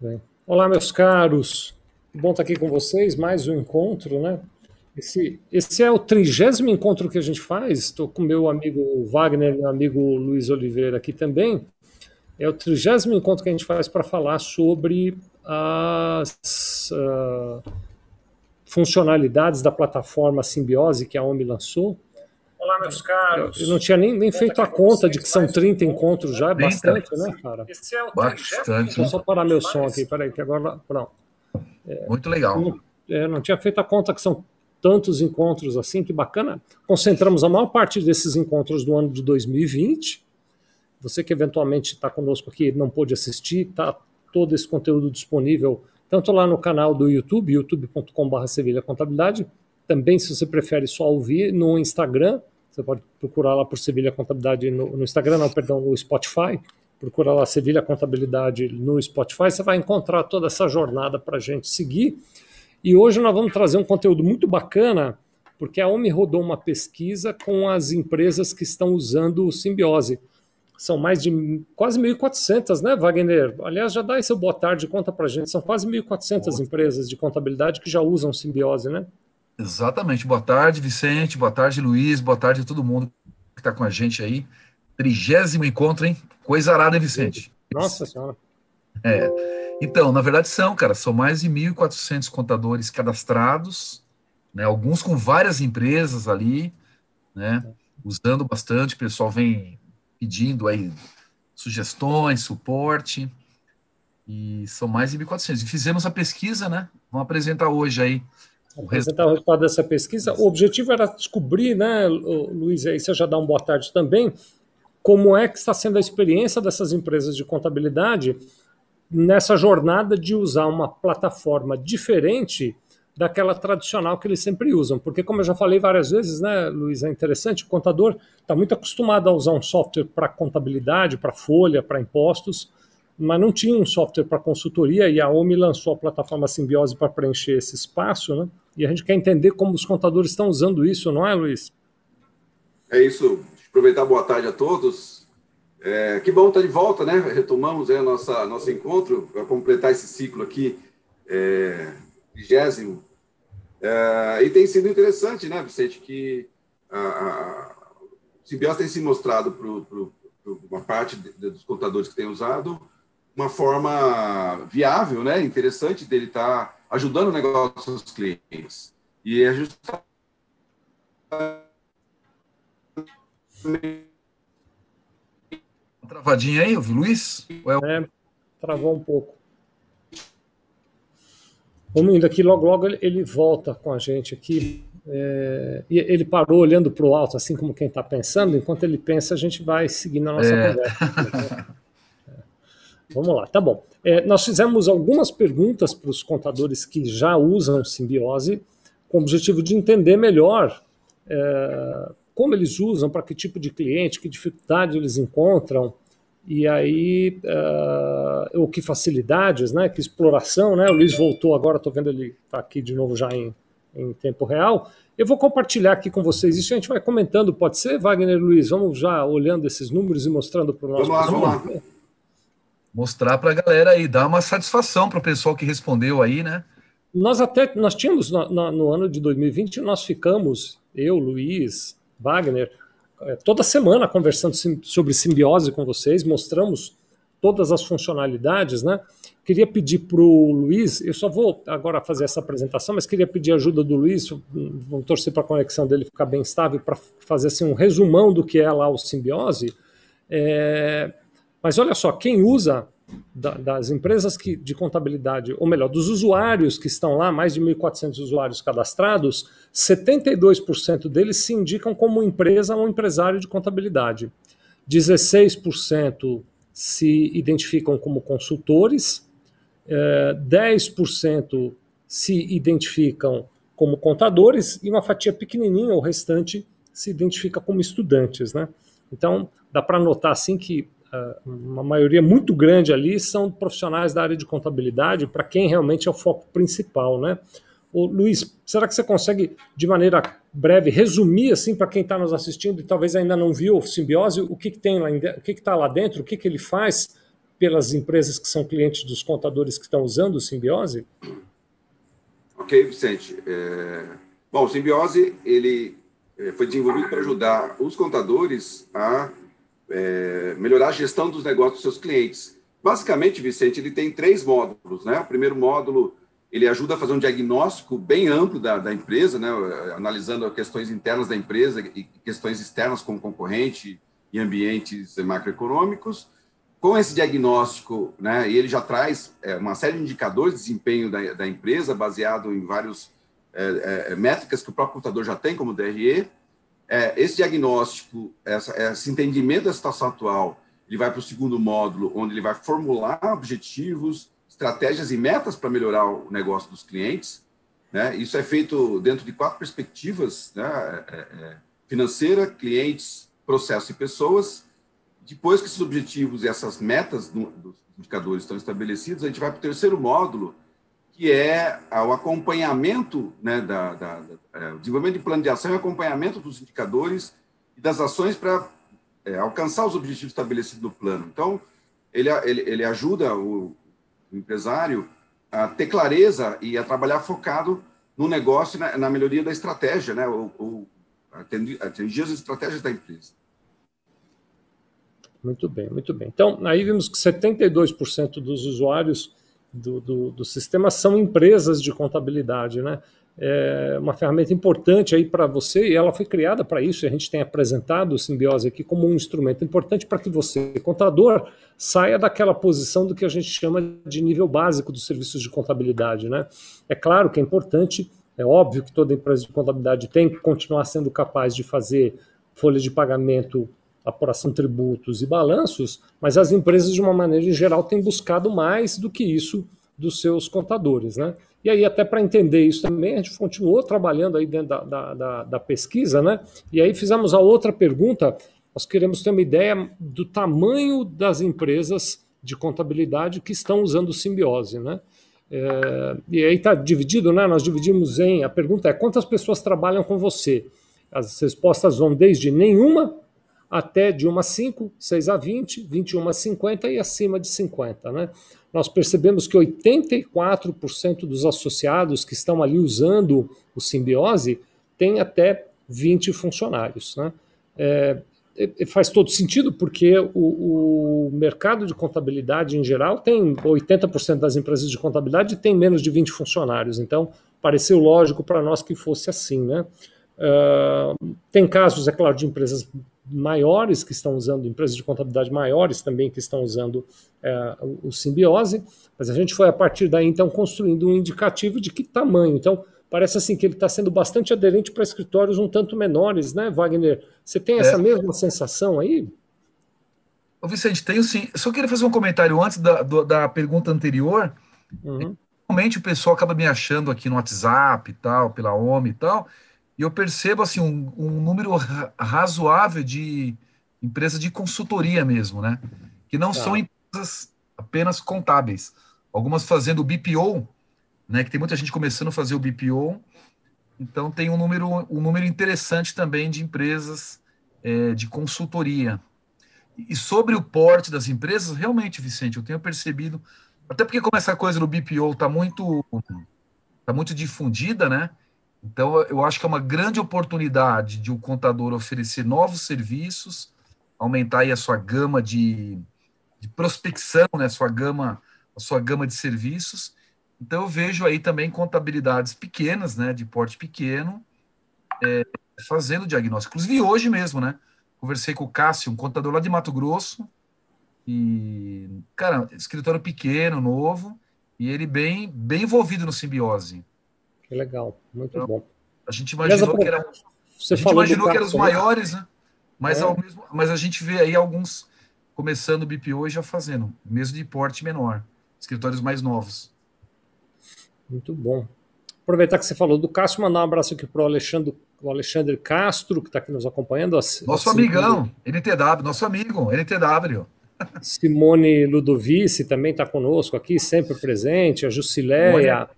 Bem. Olá, meus caros. Bom estar aqui com vocês, mais um encontro, né? Esse, esse é o trigésimo encontro que a gente faz. Estou com meu amigo Wagner, meu amigo Luiz Oliveira aqui também. É o trigésimo encontro que a gente faz para falar sobre as uh, funcionalidades da plataforma Simbiose que a OMI lançou. Olá, meus caros. Eu não tinha nem, nem feito a conta de que são 30 encontros já, é bastante, né, cara? Esse é o Bastante. Vou só parar meu som aqui, peraí, que agora. Pronto. Muito legal. Eu, eu não tinha feito a conta que são tantos encontros assim, que bacana. Concentramos a maior parte desses encontros do ano de 2020. Você que eventualmente está conosco aqui não pôde assistir, está todo esse conteúdo disponível tanto lá no canal do YouTube, youtube.com.br Sevilha Contabilidade, também se você prefere só ouvir no Instagram, você pode procurar lá por Sevilha Contabilidade no, no Instagram, não, perdão, no Spotify, procura lá Sevilha Contabilidade no Spotify, você vai encontrar toda essa jornada para a gente seguir. E hoje nós vamos trazer um conteúdo muito bacana, porque a OMI rodou uma pesquisa com as empresas que estão usando o Simbiose. São mais de quase 1.400, né, Wagner? Aliás, já dá esse boa tarde, conta para gente. São quase 1.400 empresas de contabilidade que já usam Simbiose, né? Exatamente. Boa tarde, Vicente. Boa tarde, Luiz. Boa tarde a todo mundo que está com a gente aí. Trigésimo encontro, hein? Coisa arada, hein, Vicente? Nossa Senhora. É. Então, na verdade são, cara, são mais de 1.400 contadores cadastrados, né, alguns com várias empresas ali, né, usando bastante, o pessoal vem pedindo aí sugestões, suporte, e são mais de 1.400. E fizemos a pesquisa, né, vamos apresentar hoje aí apresentar o resultado dessa pesquisa. O objetivo era descobrir, né, Luiz, aí você já dá uma boa tarde também, como é que está sendo a experiência dessas empresas de contabilidade nessa jornada de usar uma plataforma diferente daquela tradicional que eles sempre usam. Porque, como eu já falei várias vezes, né, Luiz, é interessante, o contador está muito acostumado a usar um software para contabilidade, para folha, para impostos, mas não tinha um software para consultoria e a OMI lançou a plataforma Simbiose para preencher esse espaço, né? E a gente quer entender como os contadores estão usando isso, não é, Luiz? É isso. Aproveitar boa tarde a todos. É, que bom estar de volta, né? Retomamos é, nossa nosso encontro para completar esse ciclo aqui, é, vigésimo. É, e tem sido interessante, né, Vicente, que a, a, tem se mostrado para uma parte de, dos contadores que tem usado uma forma viável, né, interessante dele estar tá ajudando o negócio dos clientes. E é justamente travadinha aí, Luiz? É... é, travou um pouco. Vamos indo aqui, logo, logo ele, ele volta com a gente aqui. É, e ele parou olhando para o alto, assim como quem está pensando. Enquanto ele pensa, a gente vai seguindo a nossa é. conversa. É. Vamos lá, tá bom. É, nós fizemos algumas perguntas para os contadores que já usam simbiose, com o objetivo de entender melhor é, como eles usam, para que tipo de cliente, que dificuldade eles encontram, e aí uh, o que facilidades, né, que exploração, né, o Luiz voltou agora, estou vendo ele tá aqui de novo já em, em tempo real, eu vou compartilhar aqui com vocês isso, a gente vai comentando, pode ser, Wagner Luiz, vamos já olhando esses números e mostrando para o nosso vamos lá, vamos lá. Mostrar para a galera aí, dar uma satisfação para o pessoal que respondeu aí, né? Nós até, nós tínhamos no, no, no ano de 2020, nós ficamos, eu, Luiz, Wagner, é, toda semana conversando sobre simbiose com vocês, mostramos todas as funcionalidades, né? Queria pedir para o Luiz, eu só vou agora fazer essa apresentação, mas queria pedir a ajuda do Luiz, vamos torcer para a conexão dele ficar bem estável, para fazer assim, um resumão do que é lá o simbiose. É, mas olha só, quem usa da, das empresas que, de contabilidade, ou melhor, dos usuários que estão lá, mais de 1.400 usuários cadastrados, 72% deles se indicam como empresa ou empresário de contabilidade. 16% se identificam como consultores, 10% eh, se identificam como contadores e uma fatia pequenininha, o restante, se identifica como estudantes. Né? Então, dá para notar assim que uma maioria muito grande ali são profissionais da área de contabilidade, para quem realmente é o foco principal, né? Ô, Luiz, será que você consegue, de maneira breve, resumir assim para quem está nos assistindo e talvez ainda não viu o simbiose, o que, que tem lá, o que está lá dentro, o que, que ele faz, pelas empresas que são clientes dos contadores que estão usando o Simbiose? Ok, Vicente. É... Bom, o Simbiose ele é, foi desenvolvido para ajudar os contadores a é, melhorar a gestão dos negócios dos seus clientes. Basicamente, Vicente, ele tem três módulos. Né? O primeiro módulo ele ajuda a fazer um diagnóstico bem amplo da, da empresa, né? analisando questões internas da empresa e questões externas como concorrente e ambientes macroeconômicos. Com esse diagnóstico, né, ele já traz é, uma série de indicadores de desempenho da, da empresa, baseado em várias é, é, métricas que o próprio computador já tem, como DRE. É, esse diagnóstico, essa, esse entendimento da situação atual, ele vai para o segundo módulo, onde ele vai formular objetivos, estratégias e metas para melhorar o negócio dos clientes. Né? Isso é feito dentro de quatro perspectivas, né? É, é, financeira, clientes, processo e pessoas. Depois que esses objetivos e essas metas dos indicadores estão estabelecidos, a gente vai para o terceiro módulo, que é o acompanhamento, né, da, da, da é, desenvolvimento de plano de ação e acompanhamento dos indicadores e das ações para é, alcançar os objetivos estabelecidos no plano. Então, ele, ele, ele ajuda o, empresário a ter clareza e a trabalhar focado no negócio na, na melhoria da estratégia, né, ou, ou atingir as estratégias da empresa. Muito bem, muito bem. Então, aí vimos que 72% dos usuários do, do, do, sistema são empresas de contabilidade, né? É uma ferramenta importante aí para você e ela foi criada para isso. A gente tem apresentado o Simbiose aqui como um instrumento importante para que você, contador, saia daquela posição do que a gente chama de nível básico dos serviços de contabilidade, né? É claro que é importante, é óbvio que toda empresa de contabilidade tem que continuar sendo capaz de fazer folha de pagamento apuração de tributos e balanços, mas as empresas, de uma maneira geral, têm buscado mais do que isso dos seus contadores. Né? E aí, até para entender isso também, a gente continuou trabalhando aí dentro da, da, da, da, pesquisa, né? e aí fizemos a outra pergunta, nós queremos ter uma ideia do tamanho das empresas de contabilidade que estão usando simbiose. Né? É, e aí está dividido, né? nós dividimos em, a pergunta é, quantas pessoas trabalham com você? As respostas vão desde nenhuma até de 1 a 5, 6 a 20, 21 a 50 e acima de 50. Né? Nós percebemos que 84% dos associados que estão ali usando o simbiose têm até 20 funcionários. Né? É, faz todo sentido porque o, o, mercado de contabilidade em geral tem 80% das empresas de contabilidade tem menos de 20 funcionários, então pareceu lógico para nós que fosse assim, né? Uh, tem casos, é claro, de empresas maiores que estão usando, empresas de contabilidade maiores também que estão usando é, o simbiose, mas a gente foi a partir daí então construindo um indicativo de que tamanho. Então, parece assim que ele está sendo bastante aderente para escritórios um tanto menores, né, Wagner? Você tem essa é. mesma sensação aí? Ô Vicente, tenho sim. Só queria fazer um comentário antes da, do, da pergunta anterior. Uhum. Normalmente o pessoal acaba me achando aqui no WhatsApp e tal, pela OMI e tal, e eu percebo assim um, um número razoável de empresas de consultoria mesmo, né? Que não tá. são empresas apenas contábeis. Algumas fazendo BPO, né? Que tem muita gente começando a fazer o BPO. Então tem um número, um número interessante também de empresas é, de consultoria. E sobre o porte das empresas, realmente, Vicente, eu tenho percebido, até porque como essa coisa do BPO está muito, tá muito difundida, né? Então, eu acho que é uma grande oportunidade de o um contador oferecer novos serviços, aumentar aí a sua gama de, de prospecção, né, sua gama, a sua gama de serviços. Então, eu vejo aí também contabilidades pequenas, né, de porte pequeno, é, fazendo diagnóstico. Inclusive, hoje mesmo, né, conversei com o Cássio, um contador lá de Mato Grosso, e, cara, escritório pequeno, novo, e ele bem, bem envolvido no simbiose. Que legal, muito então, bom. A gente imaginou que era, Você a gente imaginou que eram os maiores, né? Mas, é. ao mesmo, mas a gente vê aí alguns começando o BPO e já fazendo, mesmo de porte menor, escritórios mais novos. Muito bom. Aproveitar que você falou do Cássio, mandar um abraço aqui para o Alexandre, o Alexandre Castro, que está aqui nos acompanhando. Nosso amigão, NTW, nosso amigo, NTW. Simone Ludovici também está conosco aqui, sempre presente, a Jusileia,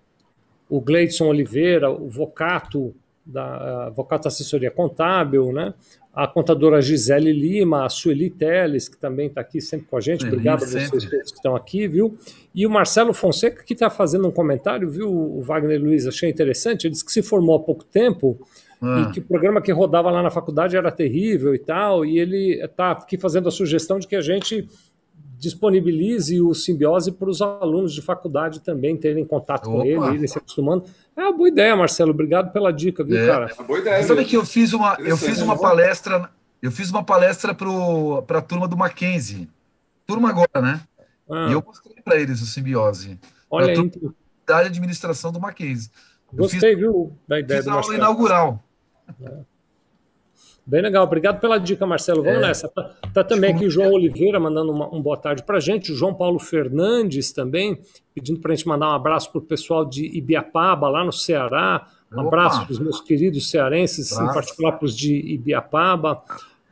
o Gleidson Oliveira, o Vocato, da Vocato Assessoria Contábil, né? a contadora Gisele Lima, a Sueli Teles, que também está aqui sempre com a gente, obrigado a vocês todos que estão aqui, viu? E o Marcelo Fonseca, que está fazendo um comentário, viu, o Wagner Luiz, achei interessante, ele disse que se formou há pouco tempo ah. e que o programa que rodava lá na faculdade era terrível e tal, e ele está aqui fazendo a sugestão de que a gente disponibilize o simbiose para os alunos de faculdade também terem contato Opa. com ele, irem se acostumando. É uma boa ideia, Marcelo. Obrigado pela dica, viu, é. cara? É uma boa ideia. Você sabe que eu fiz uma, eu fiz uma palestra, eu fiz uma palestra para a turma do Mackenzie. Turma agora, né? Ah. E eu mostrei para eles o simbiose. Olha aí. Da administração do Mackenzie. Gostei, fiz, viu, da ideia fiz do Marcelo. aula inaugural. É. Bem legal, obrigado pela dica, Marcelo. Vamos é. nessa. Tá, tá, também aqui o João Oliveira mandando uma, um boa tarde para a gente, o João Paulo Fernandes também, pedindo para a gente mandar um abraço para o pessoal de Ibiapaba, lá no Ceará. Um Opa. abraço para os meus queridos cearenses, em particular para os de Ibiapaba.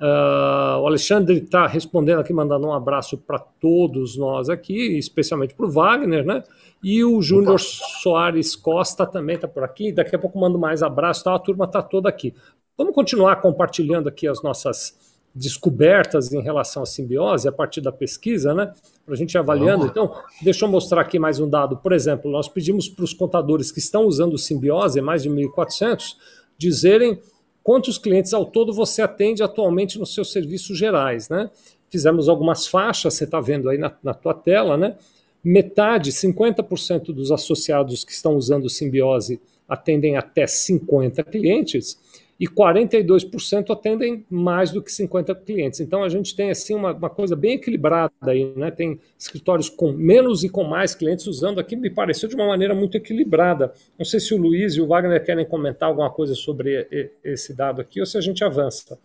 Uh, o Alexandre está respondendo aqui, mandando um abraço para todos nós aqui, especialmente para o Wagner, né? E o Júnior Soares Costa também está por aqui. Daqui a pouco mando mais abraço, tá? a turma está toda aqui. Vamos continuar compartilhando aqui as nossas descobertas em relação à simbiose a partir da pesquisa, né? Para a gente ir avaliando. Então, deixa eu mostrar aqui mais um dado. Por exemplo, nós pedimos para os contadores que estão usando simbiose, mais de 1.400, dizerem quantos clientes ao todo você atende atualmente nos seus serviços gerais, né? Fizemos algumas faixas, você está vendo aí na, na tua tela, né? Metade, 50% dos associados que estão usando simbiose atendem até 50 clientes e 42% atendem mais do que 50 clientes. Então a gente tem assim uma, uma, coisa bem equilibrada aí, né? Tem escritórios com menos e com mais clientes usando aqui, me pareceu de uma maneira muito equilibrada. Não sei se o Luiz e o Wagner querem comentar alguma coisa sobre esse dado aqui ou se a gente avança.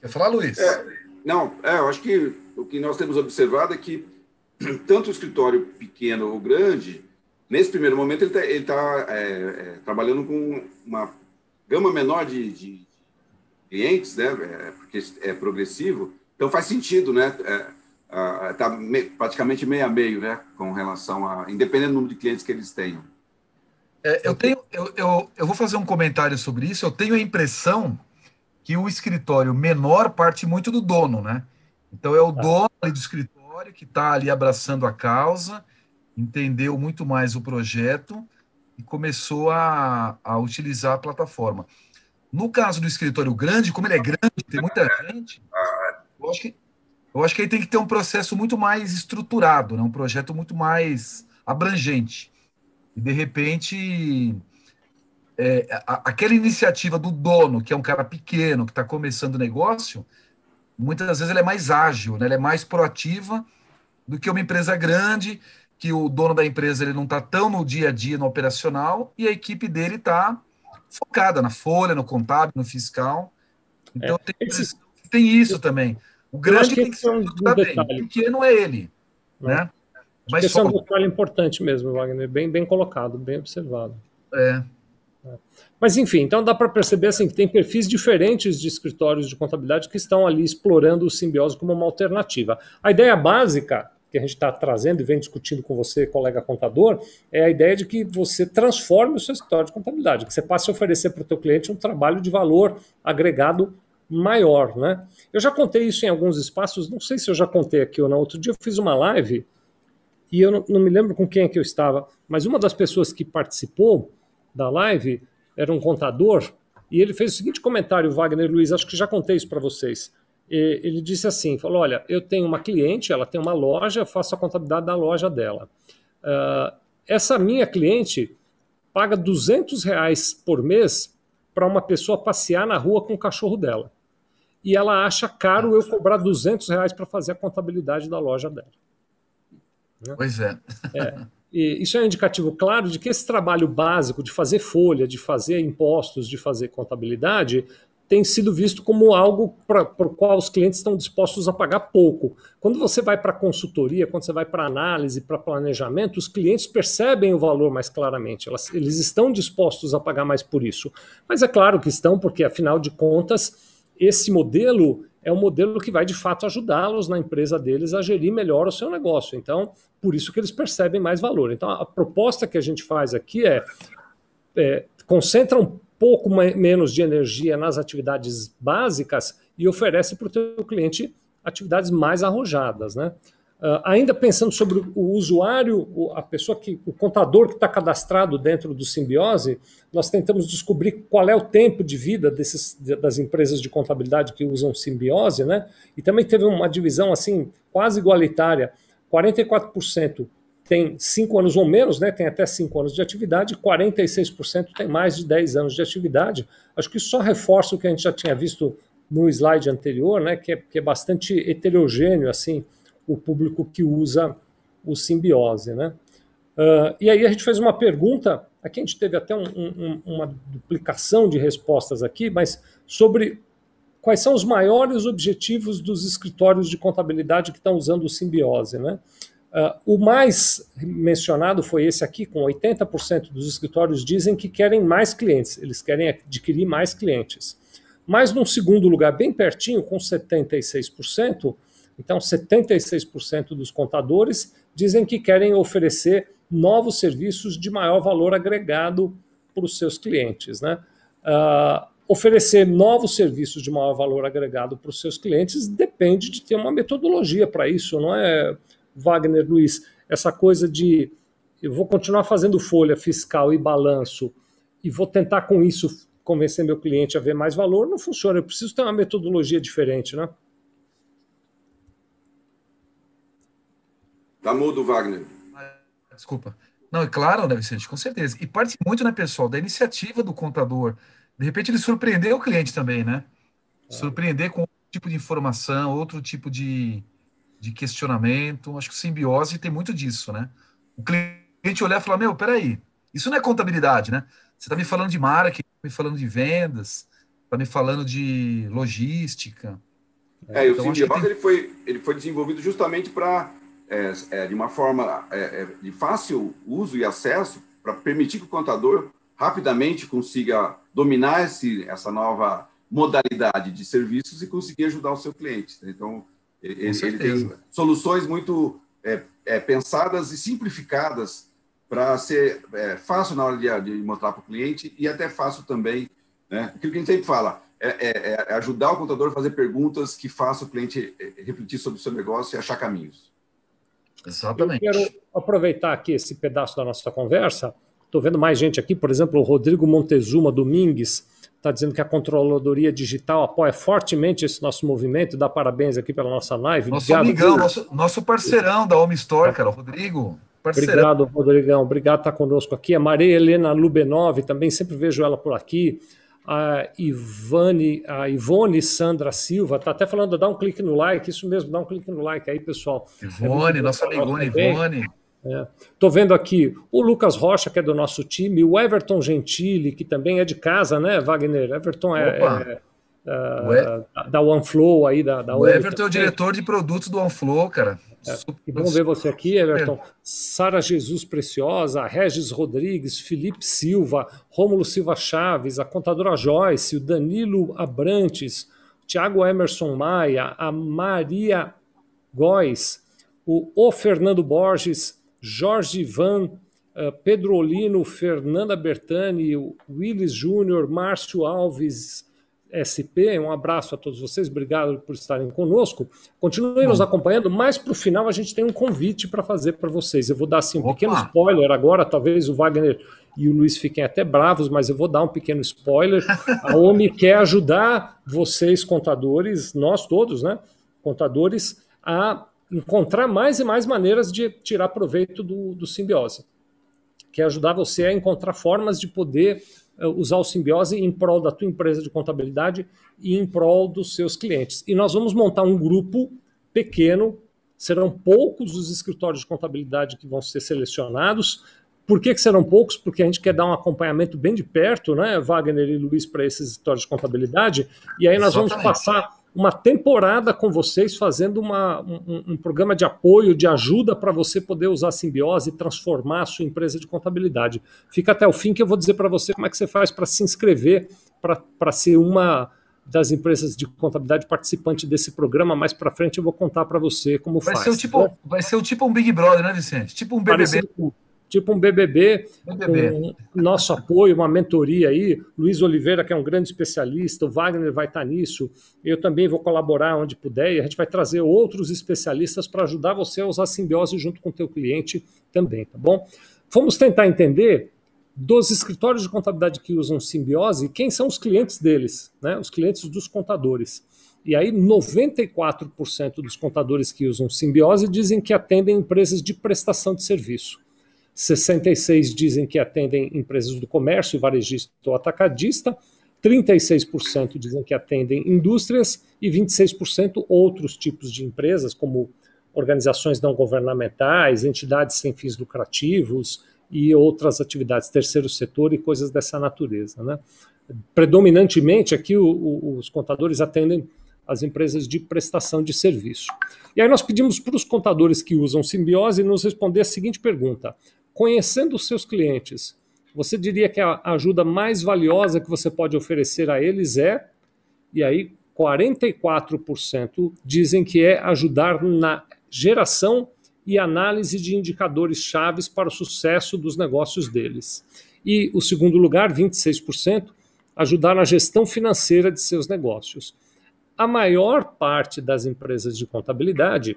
Quer falar, Luiz? É, não, é, eu acho que o que nós temos observado é que tanto o escritório pequeno ou grande, nesse primeiro momento ele está tá, é, é, trabalhando com uma gama menor de, de clientes, né? É, porque é progressivo, então faz sentido, né? É, tá me, praticamente meio a meio, né? Com relação a, independente do número de clientes que eles tenham. É, eu tenho, eu, eu, eu vou fazer um comentário sobre isso. Eu tenho a impressão que o escritório menor parte muito do dono, né? Então é o tá. dono do escritório que está ali abraçando a causa, entendeu muito mais o projeto e começou a, a utilizar a plataforma. No caso do escritório grande, como ele é grande, tem muita gente, eu acho que, eu acho que ele tem que ter um processo muito mais estruturado, né? um projeto muito mais abrangente. E, de repente, é, a, aquela iniciativa do dono, que é um cara pequeno, que está começando o negócio, muitas vezes ela é mais ágil, né? ela é mais proativa do que uma empresa grande que o dono da empresa ele não está tão no dia a dia, no operacional, e a equipe dele está focada na folha, no contábil, no fiscal. Então é, tem, esse, tem, isso também. O grande tem que ser um, bem, o pequeno é ele. Né? Mas esse é um detalhe importante mesmo, Wagner, bem, bem colocado, bem observado. É. é. Mas enfim, então dá para perceber assim que tem perfis diferentes de escritórios de contabilidade que estão ali explorando o simbiose como uma alternativa. A ideia básica que a gente está trazendo e vem discutindo com você, colega contador, é a ideia de que você transforme o seu escritório de contabilidade, que você passe a oferecer para o teu cliente um trabalho de valor agregado maior, né? Eu já contei isso em alguns espaços, não sei se eu já contei aqui ou não. Outro dia eu fiz uma live e eu não, não me lembro com quem é que eu estava, mas uma das pessoas que participou da live era um contador e ele fez o seguinte comentário, Wagner Luiz, acho que já contei isso para vocês ele disse assim, falou, olha, eu tenho uma cliente, ela tem uma loja, eu faço a contabilidade da loja dela. Uh, essa minha cliente paga 200 reais por mês para uma pessoa passear na rua com o cachorro dela. E ela acha caro eu cobrar 200 reais para fazer a contabilidade da loja dela. Né? Pois é. é. E isso é um indicativo claro de que esse trabalho básico de fazer folha, de fazer impostos, de fazer contabilidade, tem sido visto como algo para o qual os clientes estão dispostos a pagar pouco. Quando você vai para consultoria, quando você vai para análise, para planejamento, os clientes percebem o valor mais claramente. Elas, eles estão dispostos a pagar mais por isso. Mas é claro que estão, porque afinal de contas, esse modelo é um modelo que vai de fato ajudá-los na empresa deles a gerir melhor o seu negócio. Então, por isso que eles percebem mais valor. Então, a proposta que a gente faz aqui é, é concentra um pouco menos de energia nas atividades básicas e oferece para o teu cliente atividades mais arrojadas, né? Uh, ainda pensando sobre o usuário, a pessoa que, o contador que está cadastrado dentro do Simbiose, nós tentamos descobrir qual é o tempo de vida desses, das empresas de contabilidade que usam Simbiose, né? E também teve uma divisão assim quase igualitária: 44% tem 5 anos ou menos, né? Tem até 5 anos de atividade, 46% tem mais de 10 anos de atividade. Acho que só reforça o que a gente já tinha visto no slide anterior, né? Que é, que é bastante heterogêneo assim o público que usa o simbiose. Né? Uh, e aí a gente fez uma pergunta, aqui a gente teve até um, um, uma duplicação de respostas aqui, mas sobre quais são os maiores objetivos dos escritórios de contabilidade que estão usando o simbiose. Né? Uh, o mais mencionado foi esse aqui, com 80% dos escritórios dizem que querem mais clientes, eles querem adquirir mais clientes. Mas num segundo lugar, bem pertinho, com 76%, então, 76% dos contadores dizem que querem oferecer novos serviços de maior valor agregado para os seus clientes. Né? Uh, oferecer novos serviços de maior valor agregado para os seus clientes depende de ter uma metodologia para isso, não é, Wagner Luiz? Essa coisa de eu vou continuar fazendo folha fiscal e balanço e vou tentar com isso convencer meu cliente a ver mais valor, não funciona. Eu preciso ter uma metodologia diferente, né? Tá mudo, Wagner. Desculpa. Não, é claro, né, Vicente, com certeza. E parte muito, né, pessoal, da iniciativa do contador. De repente ele surpreender o cliente também, né? Surpreender com outro tipo de informação, outro tipo de, de questionamento. Acho que simbiose tem muito disso, né? O cliente olhar e falar, meu, peraí, isso não é contabilidade, né? Você está me falando de marketing, tá me falando de vendas, está me falando de logística. É, então, o simbiose tem... ele, foi, ele foi desenvolvido justamente para é, é, de uma forma é, é, de fácil uso e acesso para permitir que o contador rapidamente consiga dominar esse, essa nova modalidade de serviços e conseguir ajudar o seu cliente. Então, ele, ele tem soluções muito é, é, pensadas e simplificadas para ser fácil na hora de, de mostrar para o cliente e até fácil também. Né? Aquilo que a gente sempre fala, é, é, ajudar o contador a fazer perguntas que façam o cliente refletir sobre o seu negócio e achar caminhos. Exatamente. Eu quero aproveitar aqui esse pedaço da nossa conversa. Estou vendo mais gente aqui, por exemplo, o Rodrigo Montezuma Domingues está dizendo que a Controladoria Digital apoia fortemente esse nosso movimento. Dá parabéns aqui pela nossa live. Nosso Obrigado, amigão, nosso, nosso, parceirão da Home Store, cara, Rodrigo. Parceirão. Obrigado, Rodrigão. Obrigado por estar conosco aqui. A Maria Helena Lubenov, também sempre vejo ela por aqui a Ivane, a Ivone Sandra Silva, está até falando, dá um clique no like, isso mesmo, dá um clique no like aí, pessoal. Ivone, é nossa amigona Ivone. Estou é. vendo aqui o Lucas Rocha, que é do nosso time, o Everton Gentili, que também é de casa, né, Wagner? Everton é, é, é da OneFlow aí, da, da O Everton é o diretor de produtos do OneFlow, cara. É, que bom ver você aqui, Everton. Sara Jesus Preciosa, Regis Rodrigues, Felipe Silva, Rômulo Silva Chaves, a contadora Joyce, o Danilo Abrantes, Tiago Emerson Maia, a Maria Góes, o, o Fernando Borges, Jorge Ivan, uh, Pedro Olino, Fernanda Bertani, Willis Júnior, Márcio Alves, SP. Um abraço a todos vocês, obrigado por estarem conosco. Continuem nos acompanhando, mas para o final a gente tem um convite para fazer para vocês. Eu vou dar assim, um Opa. pequeno spoiler agora, talvez o Wagner e o Luiz fiquem até bravos, mas eu vou dar um pequeno spoiler. A OMI quer ajudar vocês, contadores, nós todos, né? Contadores, a encontrar mais e mais maneiras de tirar proveito do, do simbiose. Quer ajudar você a encontrar formas de poder eh, usar o simbiose em prol da tua empresa de contabilidade e em prol dos seus clientes. E nós vamos montar um grupo pequeno, serão poucos os escritórios de contabilidade que vão ser selecionados. Por que, que serão poucos? Porque a gente quer dar um acompanhamento bem de perto, né, Wagner e Luiz, para esses escritórios de contabilidade, e aí nós Exatamente. vamos passar uma temporada com vocês fazendo uma, um, um, programa de apoio, de ajuda para você poder usar a simbiose e transformar a sua empresa de contabilidade. Fica até o fim que eu vou dizer para você como é que você faz para se inscrever para ser uma das empresas de contabilidade participante desse programa. Mais para frente eu vou contar para você como vai faz. Ser o tipo, Vai ser o tipo um Big Brother, né, Vicente? Tipo um BBB. Parecido, tipo um BBB, BBB. Um, nosso apoio, uma mentoria aí. Luiz Oliveira, que é um grande especialista, o Wagner vai estar nisso. Eu também vou colaborar onde puder e a gente vai trazer outros especialistas para ajudar você a usar a simbiose junto com o teu cliente também, tá bom? Vamos tentar entender dos escritórios de contabilidade que usam simbiose, quem são os clientes deles, né? Os clientes dos contadores. E aí, 94% dos contadores que usam simbiose dizem que atendem empresas de prestação de serviço. 66% dizem que atendem empresas do comércio, varejista ou atacadista. 36% dizem que atendem indústrias e 26% outros tipos de empresas, como organizações não governamentais, entidades sem fins lucrativos e outras atividades, terceiro setor e coisas dessa natureza. Né? Predominantemente, aqui o, o, os contadores atendem as empresas de prestação de serviço. E aí nós pedimos para os contadores que usam simbiose nos responder a seguinte pergunta: conhecendo os seus clientes, você diria que a ajuda mais valiosa que você pode oferecer a eles é? E aí 44% dizem que é ajudar na geração e análise de indicadores chaves para o sucesso dos negócios deles. E o segundo lugar, 26%, ajudar na gestão financeira de seus negócios a maior parte das empresas de contabilidade,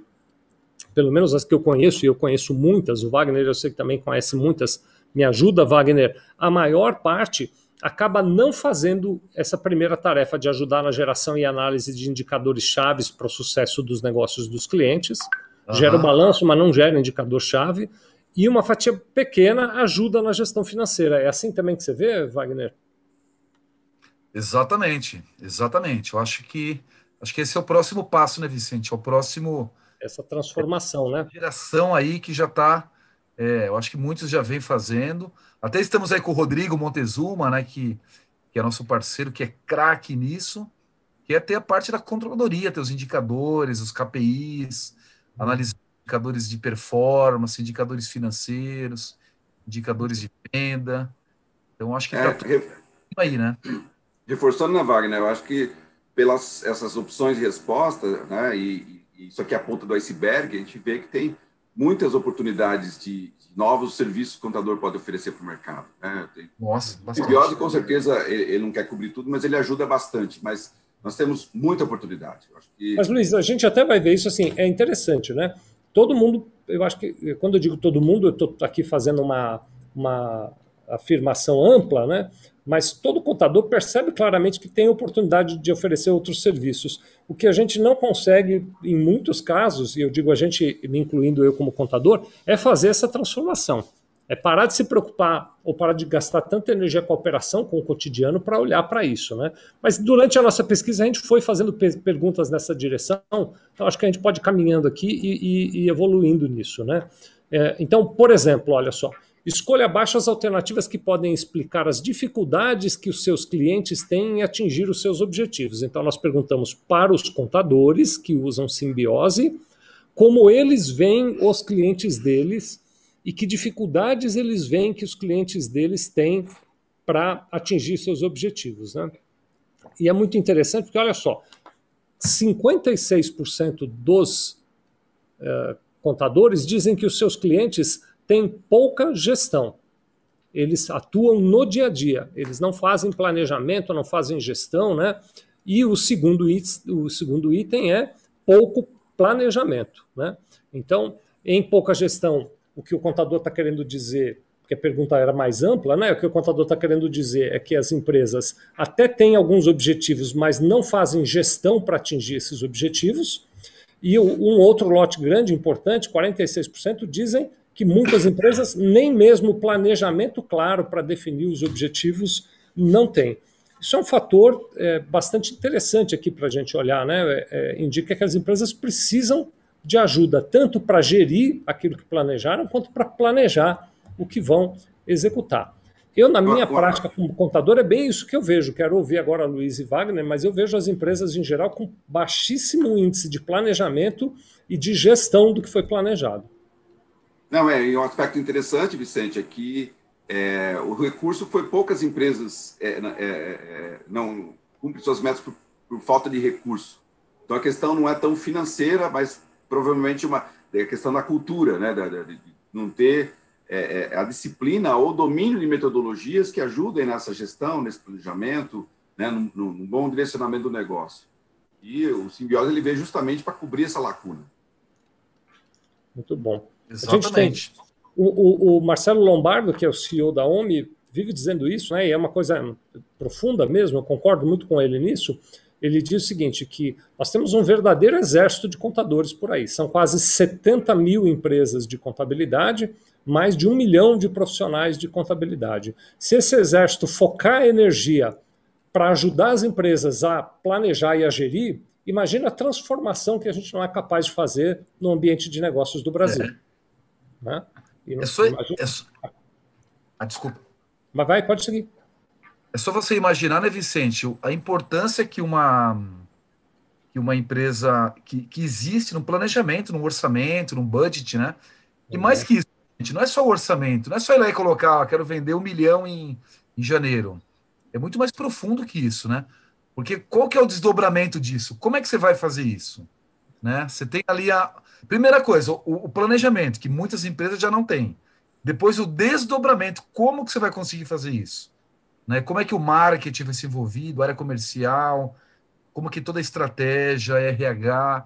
pelo menos as que eu conheço, e eu conheço muitas, o Wagner eu sei que também conhece muitas, me ajuda, Wagner, a maior parte acaba não fazendo essa primeira tarefa de ajudar na geração e análise de indicadores chaves para o sucesso dos negócios dos clientes. Uhum. Gera o balanço, mas não gera indicador-chave. E uma fatia pequena ajuda na gestão financeira. É assim também que você vê, Wagner? Exatamente, exatamente. Eu acho que Acho que esse é o próximo passo, né, Vicente? É o próximo. Essa transformação, né? Geração aí que já está. É, eu acho que muitos já vêm fazendo. Até estamos aí com o Rodrigo Montezuma, né? Que, que é nosso parceiro, que é craque nisso, que é ter a parte da controladoria, ter os indicadores, os KPIs, analisar indicadores de performance, indicadores financeiros, indicadores de venda. Então, acho que é, tá re... aí, né? Reforçando, né, Wagner? Eu acho que pelas essas opções de resposta, né, e, e, isso aqui é a ponta do iceberg, a gente vê que tem muitas oportunidades de, de novos serviços que o contador pode oferecer para o mercado. Né? Tem, Nossa, bastante. Simbiose, com certeza, ele, ele, não quer cobrir tudo, mas ele ajuda bastante. Mas nós temos muita oportunidade. Que... Mas, Luiz, a gente até vai ver isso assim, é interessante, né? Todo mundo, eu acho que, quando eu digo todo mundo, eu estou aqui fazendo uma, uma afirmação ampla, né? mas todo contador percebe claramente que tem oportunidade de oferecer outros serviços. O que a gente não consegue, em muitos casos, e eu digo a gente, me incluindo eu como contador, é fazer essa transformação. É parar de se preocupar ou parar de gastar tanta energia com a operação, com o cotidiano, para olhar para isso. Né? Mas durante a nossa pesquisa, a gente foi fazendo perguntas nessa direção, então acho que a gente pode ir caminhando aqui e, e, e evoluindo nisso. Né? É, então, por exemplo, olha só, Escolha abaixo as alternativas que podem explicar as dificuldades que os seus clientes têm em atingir os seus objetivos. Então, nós perguntamos para os contadores que usam simbiose como eles veem os clientes deles e que dificuldades eles veem que os clientes deles têm para atingir seus objetivos. Né? E é muito interessante porque, olha só, 56% dos uh, contadores dizem que os seus clientes têm pouca gestão. Eles atuam no dia a dia, eles não fazem planejamento, não fazem gestão, né? E o segundo, item, o segundo item é pouco planejamento, né? Então, em pouca gestão, o que o contador está querendo dizer, porque a pergunta era mais ampla, né? O que o contador está querendo dizer é que as empresas até têm alguns objetivos, mas não fazem gestão para atingir esses objetivos. E um outro lote grande, importante, 46%, dizem que muitas empresas nem mesmo planejamento claro para definir os objetivos não têm. Isso é um fator é, bastante interessante aqui para a gente olhar, né? É, é, indica que as empresas precisam de ajuda tanto para gerir aquilo que planejaram quanto para planejar o que vão executar. Eu, na minha prática como contador, é bem isso que eu vejo. Quero ouvir agora a Luiz e Wagner, mas eu vejo as empresas em geral com baixíssimo índice de planejamento e de gestão do que foi planejado. Não, é, e um aspecto interessante, Vicente, é que é, o recurso foi poucas empresas é, é, é não cumprem suas metas por, por, falta de recurso. Então a questão não é tão financeira, mas provavelmente uma é a questão da cultura, né, de não ter é, é, a disciplina ou domínio de metodologias que ajudem nessa gestão, nesse planejamento, né, num bom direcionamento do negócio. E o simbiose ele veio justamente para cobrir essa lacuna. Muito bom. Exatamente. O, o, o, Marcelo Lombardo, que é o CEO da OMI, vive dizendo isso, né, e é uma coisa profunda mesmo, eu concordo muito com ele nisso. Ele diz o seguinte: que nós temos um verdadeiro exército de contadores por aí. São quase 70 mil empresas de contabilidade, mais de um milhão de profissionais de contabilidade. Se esse exército focar energia para ajudar as empresas a planejar e a gerir, imagina a transformação que a gente não é capaz de fazer no ambiente de negócios do Brasil. É. Né? é só, imagina... é só... Ah, desculpa. Mas vai, pode seguir. É só você imaginar, né, Vicente, a importância que uma, que uma empresa que, que existe no planejamento, no orçamento, no budget, né? E mais uhum. que isso, gente, não é só o orçamento, não é só ir lá e colocar, ah, quero vender um milhão em, em janeiro. É muito mais profundo que isso, né? Porque qual que é o desdobramento disso? Como é que você vai fazer isso? Né? Você tem ali a primeira coisa, o, o planejamento, que muitas empresas já não têm. Depois o desdobramento, como que você vai conseguir fazer isso? Né? Como é que o marketing vai ser envolvido, a área comercial, como que toda a estratégia, RH.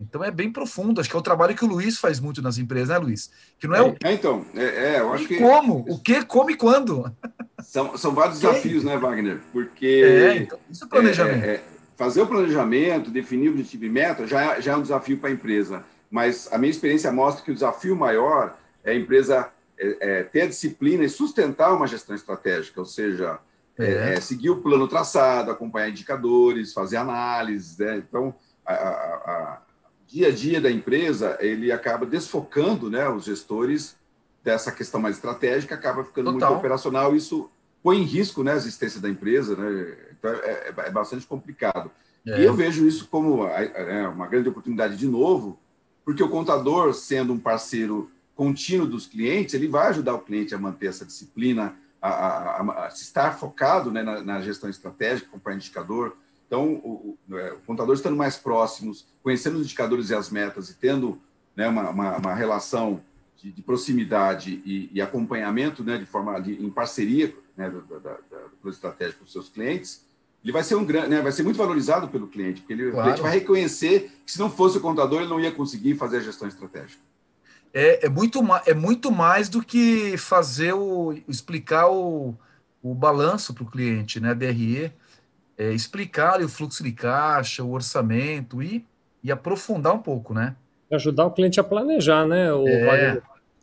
Então é bem profundo. Acho que é o trabalho que o Luiz faz muito nas empresas, né, Luiz? Que não é, o. É, então, é, é eu acho e que. Como? O que, como e quando? São, são vários desafios, né, Wagner? Porque. É, então, isso é planejamento. É, é, fazer o planejamento, definir o objetivo e meta, já, já é um desafio para a empresa. Mas a minha experiência mostra que o desafio maior é a empresa é, é, ter a disciplina e sustentar uma gestão estratégica, ou seja, é. é. é. seguir o plano traçado, acompanhar indicadores, fazer análises. Né? Então, a, a, a, dia a dia da empresa, ele acaba desfocando né, os gestores dessa questão mais estratégica, acaba ficando Total. muito operacional. Isso põe em risco né, a existência da empresa, né? então é, é bastante complicado. E eu vejo isso como uma grande oportunidade de novo, porque o contador, sendo um parceiro contínuo dos clientes, ele vai ajudar o cliente a manter essa disciplina, a, a, a estar focado né, na, na, gestão estratégica, comprar indicador. Então, o, o, é, o, contador estando mais próximos, conhecendo os indicadores e as metas e tendo né, uma, uma, uma, relação de, de proximidade e, e, acompanhamento né, de forma de, em parceria né, da, da, da, do estratégico com seus clientes, ele vai ser um grande, né, vai ser muito valorizado pelo cliente, porque ele, claro. o cliente vai reconhecer que se não fosse o contador ele não ia conseguir fazer a gestão estratégica é, é, muito, é muito mais do que fazer o explicar o, o balanço para o cliente, né? DRE, é, explicar o fluxo de caixa, o orçamento e, e aprofundar um pouco, né? Ajudar o cliente a planejar, né? O é.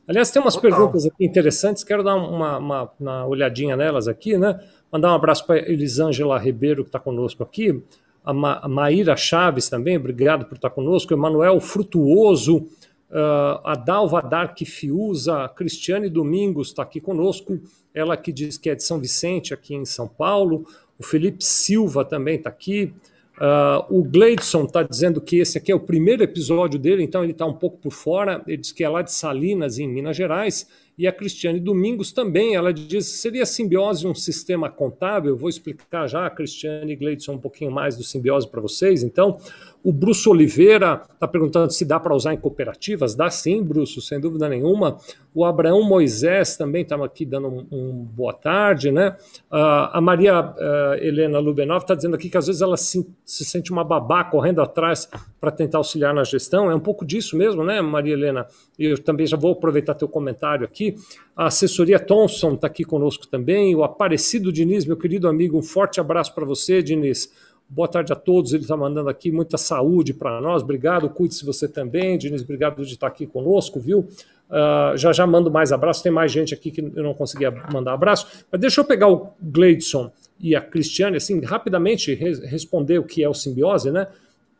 Aliás, tem umas Total. perguntas aqui interessantes, quero dar uma, uma, uma olhadinha nelas aqui, né? Mandar um abraço para Elisângela Ribeiro, que está conosco aqui, a, Ma a Maíra Chaves também, obrigado por estar conosco, Emanuel Frutuoso, Uh, a Dalva Dark Fiuza, Cristiane Domingos está aqui conosco, ela que diz que é de São Vicente, aqui em São Paulo. O Felipe Silva também está aqui. Uh, o Gleidson está dizendo que esse aqui é o primeiro episódio dele, então ele está um pouco por fora. Ele diz que é lá de Salinas, em Minas Gerais. E a Cristiane Domingos também, ela diz, seria simbiose um sistema contábil? Vou explicar já, a Cristiane e Gleidson, um pouquinho mais do simbiose para vocês. Então, o Bruce Oliveira está perguntando se dá para usar em cooperativas. Dá sim, Bruce, sem dúvida nenhuma. O Abraão Moisés também estava aqui dando um, um, boa tarde, né? Uh, a Maria uh, Helena Lubenov está dizendo aqui que às vezes ela se, se sente uma babá correndo atrás para tentar auxiliar na gestão. É um pouco disso mesmo, né, Maria Helena? Eu também já vou aproveitar teu comentário aqui. A assessoria Thomson está aqui conosco também. O Aparecido Diniz, meu querido amigo, um forte abraço para você, Diniz. Boa tarde a todos. Ele está mandando aqui muita saúde para nós. Obrigado. Cuide-se você também. Diniz, obrigado de estar aqui conosco, viu? Uh, já já mando mais abraços. Tem mais gente aqui que eu não conseguia mandar abraço. Mas deixa eu pegar o Gleidson e a Cristiane, assim, rapidamente re responder o que é o Simbiose, né?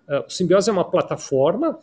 Uh, o Simbiose é uma plataforma,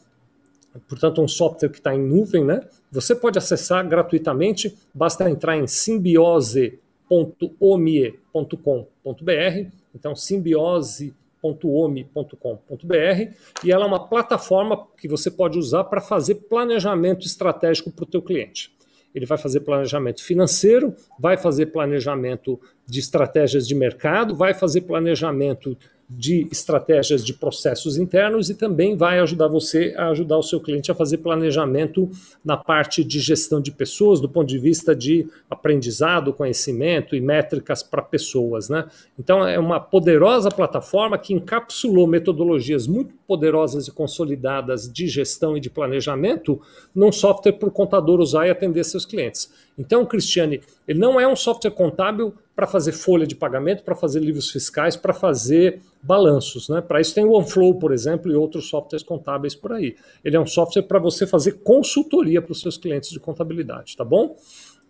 portanto, um software que está em nuvem, né? Você pode acessar gratuitamente, basta entrar em simbiose.omie.com.br então, simbiose.ome.com.br e ela é uma plataforma que você pode usar para fazer planejamento estratégico para o teu cliente. Ele vai fazer planejamento financeiro, vai fazer planejamento de estratégias de mercado, vai fazer planejamento de estratégias de processos internos e também vai ajudar você a ajudar o seu cliente a fazer planejamento na parte de gestão de pessoas, do ponto de vista de aprendizado, conhecimento e métricas para pessoas. Né? Então, é uma poderosa plataforma que encapsulou metodologias muito poderosas e consolidadas de gestão e de planejamento num software para o contador usar e atender seus clientes. Então, Cristiane, ele não é um software contábil para fazer folha de pagamento, para fazer livros fiscais, para fazer balanços. Né? Para isso tem o OneFlow, por exemplo, e outros softwares contábeis por aí. Ele é um software para você fazer consultoria para os seus clientes de contabilidade, tá bom?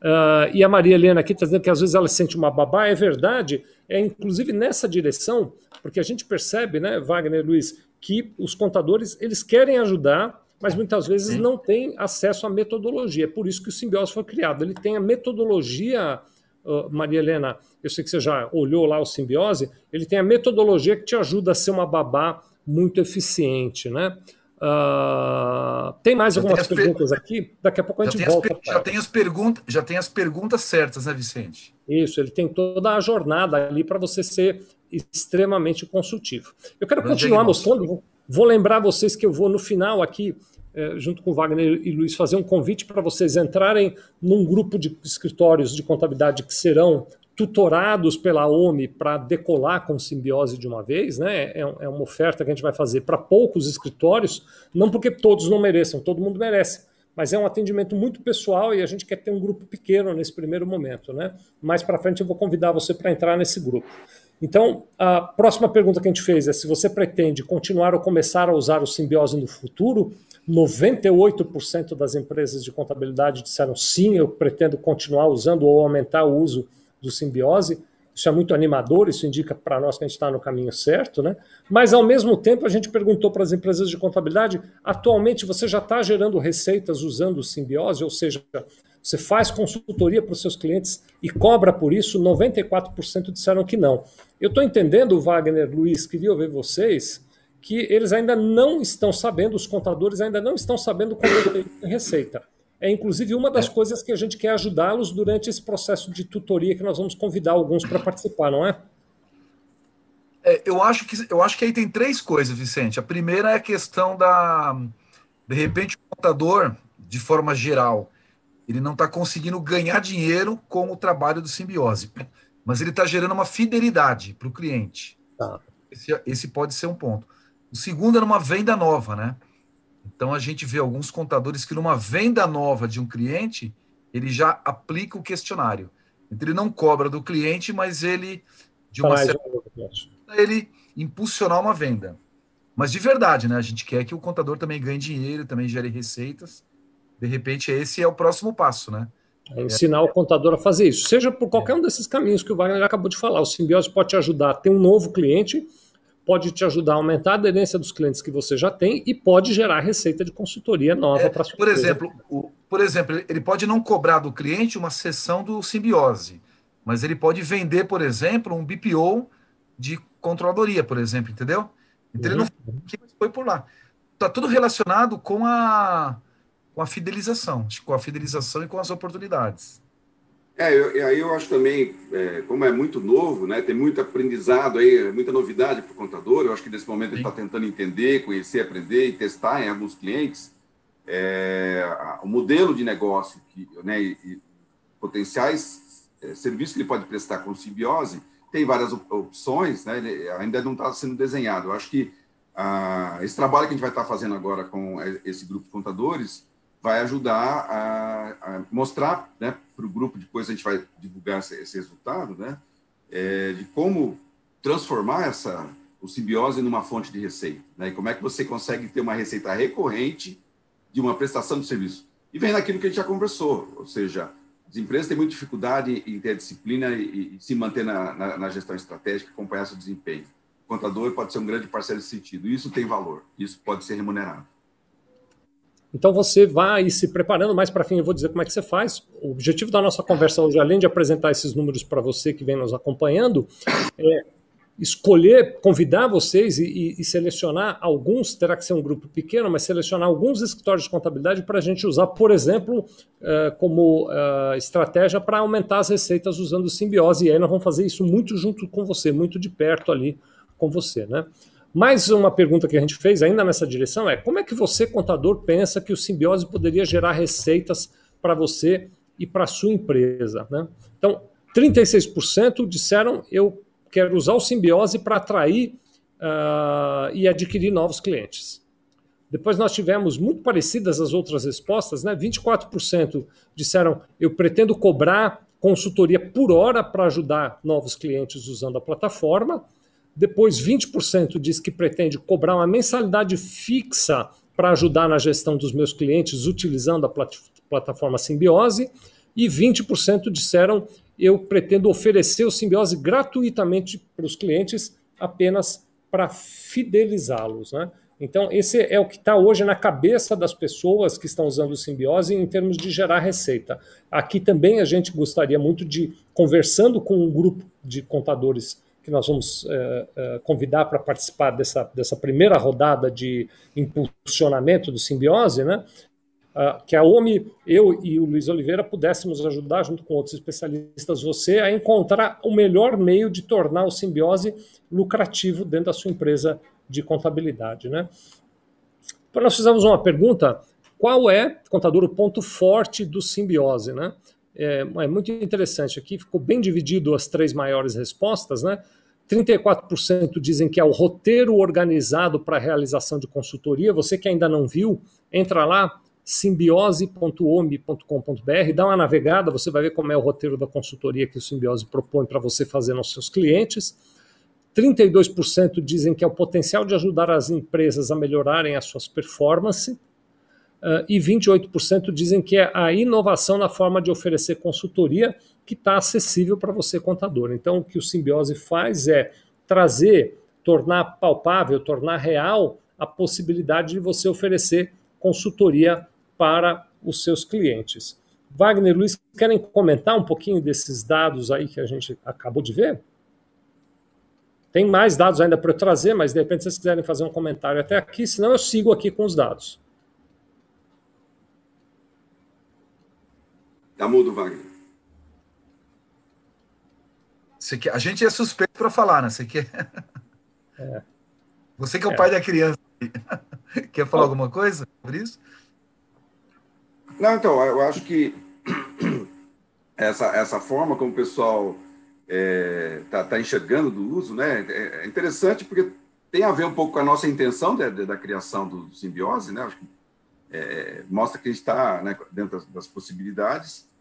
Uh, e a Maria Helena aqui está dizendo que às vezes ela sente uma babá, é verdade, é inclusive nessa direção, porque a gente percebe, né, Wagner Luiz, que os contadores eles querem ajudar, mas muitas vezes não têm acesso à metodologia. É por isso que o Simbiose foi criado. Ele tem a metodologia uh, Maria Helena, eu sei que você já olhou lá o simbiose, ele tem a metodologia que te ajuda a ser uma babá muito eficiente, né? Uh, tem mais algumas perguntas per... aqui? Daqui a pouco a gente volta. Per... Já tem, as perguntas, já tem as perguntas certas, né, Vicente? Isso, ele tem toda a jornada ali para você ser extremamente consultivo. Eu quero continuar mostrando, vou lembrar vocês que eu vou no final aqui é, junto com Wagner e Luiz, fazer um convite para vocês entrarem num grupo de escritórios de contabilidade que serão tutorados pela OMI para decolar com simbiose de uma vez, né? É, é, uma oferta que a gente vai fazer para poucos escritórios, não porque todos não mereçam, todo mundo merece, mas é um atendimento muito pessoal e a gente quer ter um grupo pequeno nesse primeiro momento, né? Mais para frente eu vou convidar você para entrar nesse grupo. Então, a próxima pergunta que a gente fez é se você pretende continuar ou começar a usar o simbiose no futuro. 98% das empresas de contabilidade disseram sim, eu pretendo continuar usando ou aumentar o uso do simbiose. Isso é muito animador, isso indica para nós que a gente está no caminho certo, né? Mas, ao mesmo tempo, a gente perguntou para as empresas de contabilidade: atualmente você já está gerando receitas usando o simbiose, ou seja, você faz consultoria para os seus clientes e cobra por isso? 94% disseram que não. Eu estou entendendo, Wagner, Luiz, queria ouvir vocês que eles ainda não estão sabendo, os contadores ainda não estão sabendo como obter receita. É inclusive uma das é. coisas que a gente quer ajudá-los durante esse processo de tutoria que nós vamos convidar alguns para participar, não é? é? eu, acho que, eu acho que aí tem três coisas, Vicente. A primeira é a questão da. De repente, o contador, de forma geral, ele não está conseguindo ganhar dinheiro com o trabalho do simbiose, mas ele está gerando uma fidelidade para o cliente. Tá. Esse, esse pode ser um ponto. O segundo é numa venda nova, né? Então a gente vê alguns contadores que numa venda nova de um cliente, ele já aplica o questionário. Então ele não cobra do cliente, mas ele de uma certa ele impulsionar uma venda. Mas de verdade, né? A gente quer que o contador também ganhe dinheiro, também gere receitas. De repente, esse é o próximo passo, né? É ensinar é. o contador a fazer isso, seja por qualquer um desses caminhos que o Wagner acabou de falar. O simbiose pode te ajudar a ter um novo cliente pode te ajudar a aumentar a aderência dos clientes que você já tem e pode gerar receita de consultoria nova é, para sua por exemplo o, Por exemplo, ele pode não cobrar do cliente uma sessão do simbiose, mas ele pode vender, por exemplo, um BPO de controladoria, por exemplo, entendeu? Então uhum. ele não uhum. foi por lá. Está tudo relacionado com a, com a fidelização, com a fidelização e com as oportunidades. É, eu, aí eu acho também, é, como é muito novo, né, tem muito aprendizado aí, muita novidade para o contador, eu acho que nesse momento Sim. ele está tentando entender, conhecer, aprender e testar em alguns clientes é, o modelo de negócio que, né, e, e potenciais é, serviços que ele pode prestar com simbiose, tem várias opções, né, ele ainda não está sendo desenhado. Eu acho que ah, esse trabalho que a gente vai estar tá fazendo agora com esse grupo de contadores vai ajudar a, a mostrar né, para o grupo, depois a gente vai divulgar esse, esse resultado, né, é, de como transformar essa, o simbiose numa fonte de receita. Né, e como é que você consegue ter uma receita recorrente de uma prestação de serviço. E vem naquilo que a gente já conversou, ou seja, as empresas têm muita dificuldade em ter disciplina e, e se manter na, na, na, gestão estratégica, acompanhar seu desempenho. O contador pode ser um grande parceiro nesse sentido. Isso tem valor, isso pode ser remunerado. Então você vai se preparando mais para fim, eu vou dizer como é que você faz. O objetivo da nossa conversa hoje, além de apresentar esses números para você que vem nos acompanhando, é escolher, convidar vocês e, e, e, selecionar alguns, terá que ser um grupo pequeno, mas selecionar alguns escritórios de contabilidade para a gente usar, por exemplo, uh, como uh, estratégia para aumentar as receitas usando simbiose. E aí nós vamos fazer isso muito junto com você, muito de perto ali com você, né? Mais uma pergunta que a gente fez ainda nessa direção é como é que você, contador, pensa que o simbiose poderia gerar receitas para você e para a sua empresa? Né? Então, 36% disseram eu quero usar o simbiose para atrair uh, e adquirir novos clientes. Depois nós tivemos muito parecidas as outras respostas, né? 24% disseram eu pretendo cobrar consultoria por hora para ajudar novos clientes usando a plataforma. Depois, 20% diz que pretende cobrar uma mensalidade fixa para ajudar na gestão dos meus clientes utilizando a plat plataforma Simbiose. E 20% disseram eu pretendo oferecer o Simbiose gratuitamente para os clientes apenas para fidelizá-los. Né? Então, esse é o que está hoje na cabeça das pessoas que estão usando o Simbiose em termos de gerar receita. Aqui também a gente gostaria muito de, conversando com um grupo de contadores que nós vamos é, é, convidar para participar dessa, dessa primeira rodada de impulsionamento do simbiose, né? Uh, que a OMI, eu e o Luiz Oliveira pudéssemos ajudar, junto com outros especialistas, você a encontrar o melhor meio de tornar o simbiose lucrativo dentro da sua empresa de contabilidade. Né? Então, nós fizemos uma pergunta: qual é, contador, o ponto forte do simbiose? Né? É, é muito interessante aqui, ficou bem dividido as três maiores respostas, né? 34% dizem que é o roteiro organizado para realização de consultoria. Você que ainda não viu, entra lá, simbiose.ome.com.br, dá uma navegada, você vai ver como é o roteiro da consultoria que o Simbiose propõe para você fazer nos seus clientes. 32% dizem que é o potencial de ajudar as empresas a melhorarem as suas performances uh, e 28% dizem que é a inovação na forma de oferecer consultoria que está acessível para você, contador. Então, o que o Simbiose faz é trazer, tornar palpável, tornar real a possibilidade de você oferecer consultoria para os seus clientes. Wagner Luiz, querem comentar um pouquinho desses dados aí que a gente acabou de ver? Tem mais dados ainda para eu trazer, mas de repente vocês quiserem fazer um comentário até aqui, senão eu sigo aqui com os dados. Está mudo, Wagner. Você quer, a gente é suspeito para falar, né? Você quer. É. Você que é o é. pai da criança. Quer falar alguma coisa sobre isso? Não, então, eu acho que essa, essa forma como o pessoal está é, tá, tá enxergando do uso, né, é, é interessante porque tem a ver um pouco com a nossa intenção de, de, da criação do simbiose, né? Acho que é, mostra que a gente está né, dentro das, das possibilidades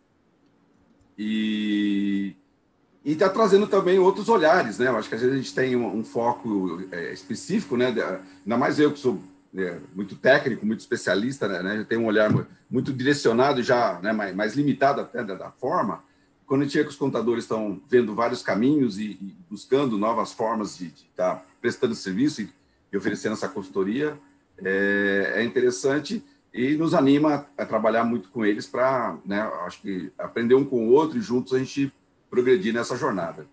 e está trazendo também outros olhares, né? Eu acho que às vezes a gente tem um, um foco é, específico, né? Ainda mais eu que sou né, muito técnico, muito especialista, né? Eu tenho um olhar muito direcionado já, né? mais, mais limitado até da, da forma. Quando a gente vê que os contadores estão vendo vários caminhos e, e buscando novas formas de estar tá prestando serviço e, e, oferecendo essa consultoria, é, é interessante e nos anima a trabalhar muito com eles para, né, acho que aprender um com o outro e juntos a gente progredir nessa jornada.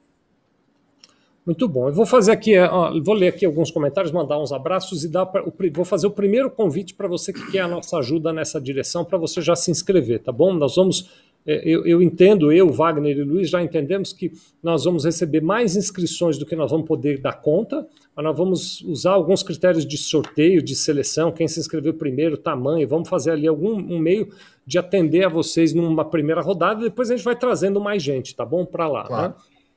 Muito bom. Eu vou fazer aqui, ó, vou ler aqui alguns comentários, mandar uns abraços e dar pra, vou fazer o primeiro convite para você que quer a nossa ajuda nessa direção, para você já se inscrever, tá bom? Nós vamos é, eu, eu, entendo, eu, Wagner e Luiz, já entendemos que nós vamos receber mais inscrições do que nós vamos poder dar conta, mas nós vamos usar alguns critérios de sorteio, de seleção, quem se inscreveu primeiro, tamanho, vamos fazer ali algum um meio de atender a vocês numa primeira rodada, depois a gente vai trazendo mais gente, tá bom? Para lá. Claro. Né?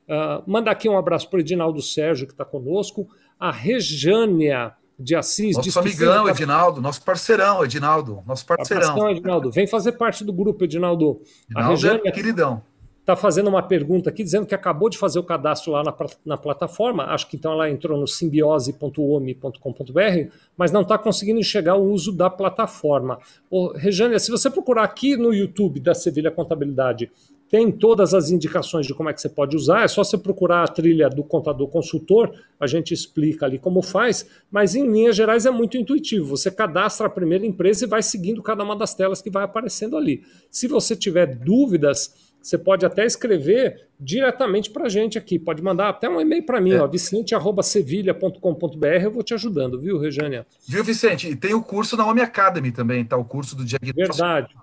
Uh, manda aqui um abraço para o Edinaldo Sérgio, que está conosco, a Rejânia de Assis. Nosso amigão. Edinaldo, nosso parceirão, Edinaldo, nosso parceirão. Parceirão, Edinaldo. Vem fazer parte do grupo, Edinaldo. Edinaldo a Regiane é queridão. Está fazendo uma pergunta aqui, dizendo que acabou de fazer o cadastro lá na, na plataforma, acho que então ela entrou no simbiose.ome.com.br, mas não está conseguindo enxergar o uso da plataforma. Ô, Rejane, se você procurar aqui no YouTube da Sevilha Contabilidade tem todas as indicações de como é que você pode usar, é só você procurar a trilha do contador consultor, a gente explica ali como faz, mas em linhas gerais é muito intuitivo. Você cadastra a primeira empresa e vai seguindo cada uma das telas que vai aparecendo ali. Se você tiver dúvidas, você pode até escrever diretamente para a gente aqui. Pode mandar até um e-mail para mim, é. vicente.sevilha.com.br. Eu vou te ajudando, viu, Rejânia? Viu, Vicente? E tem o curso na Home Academy também, tá? O curso do diagnóstico. Verdade.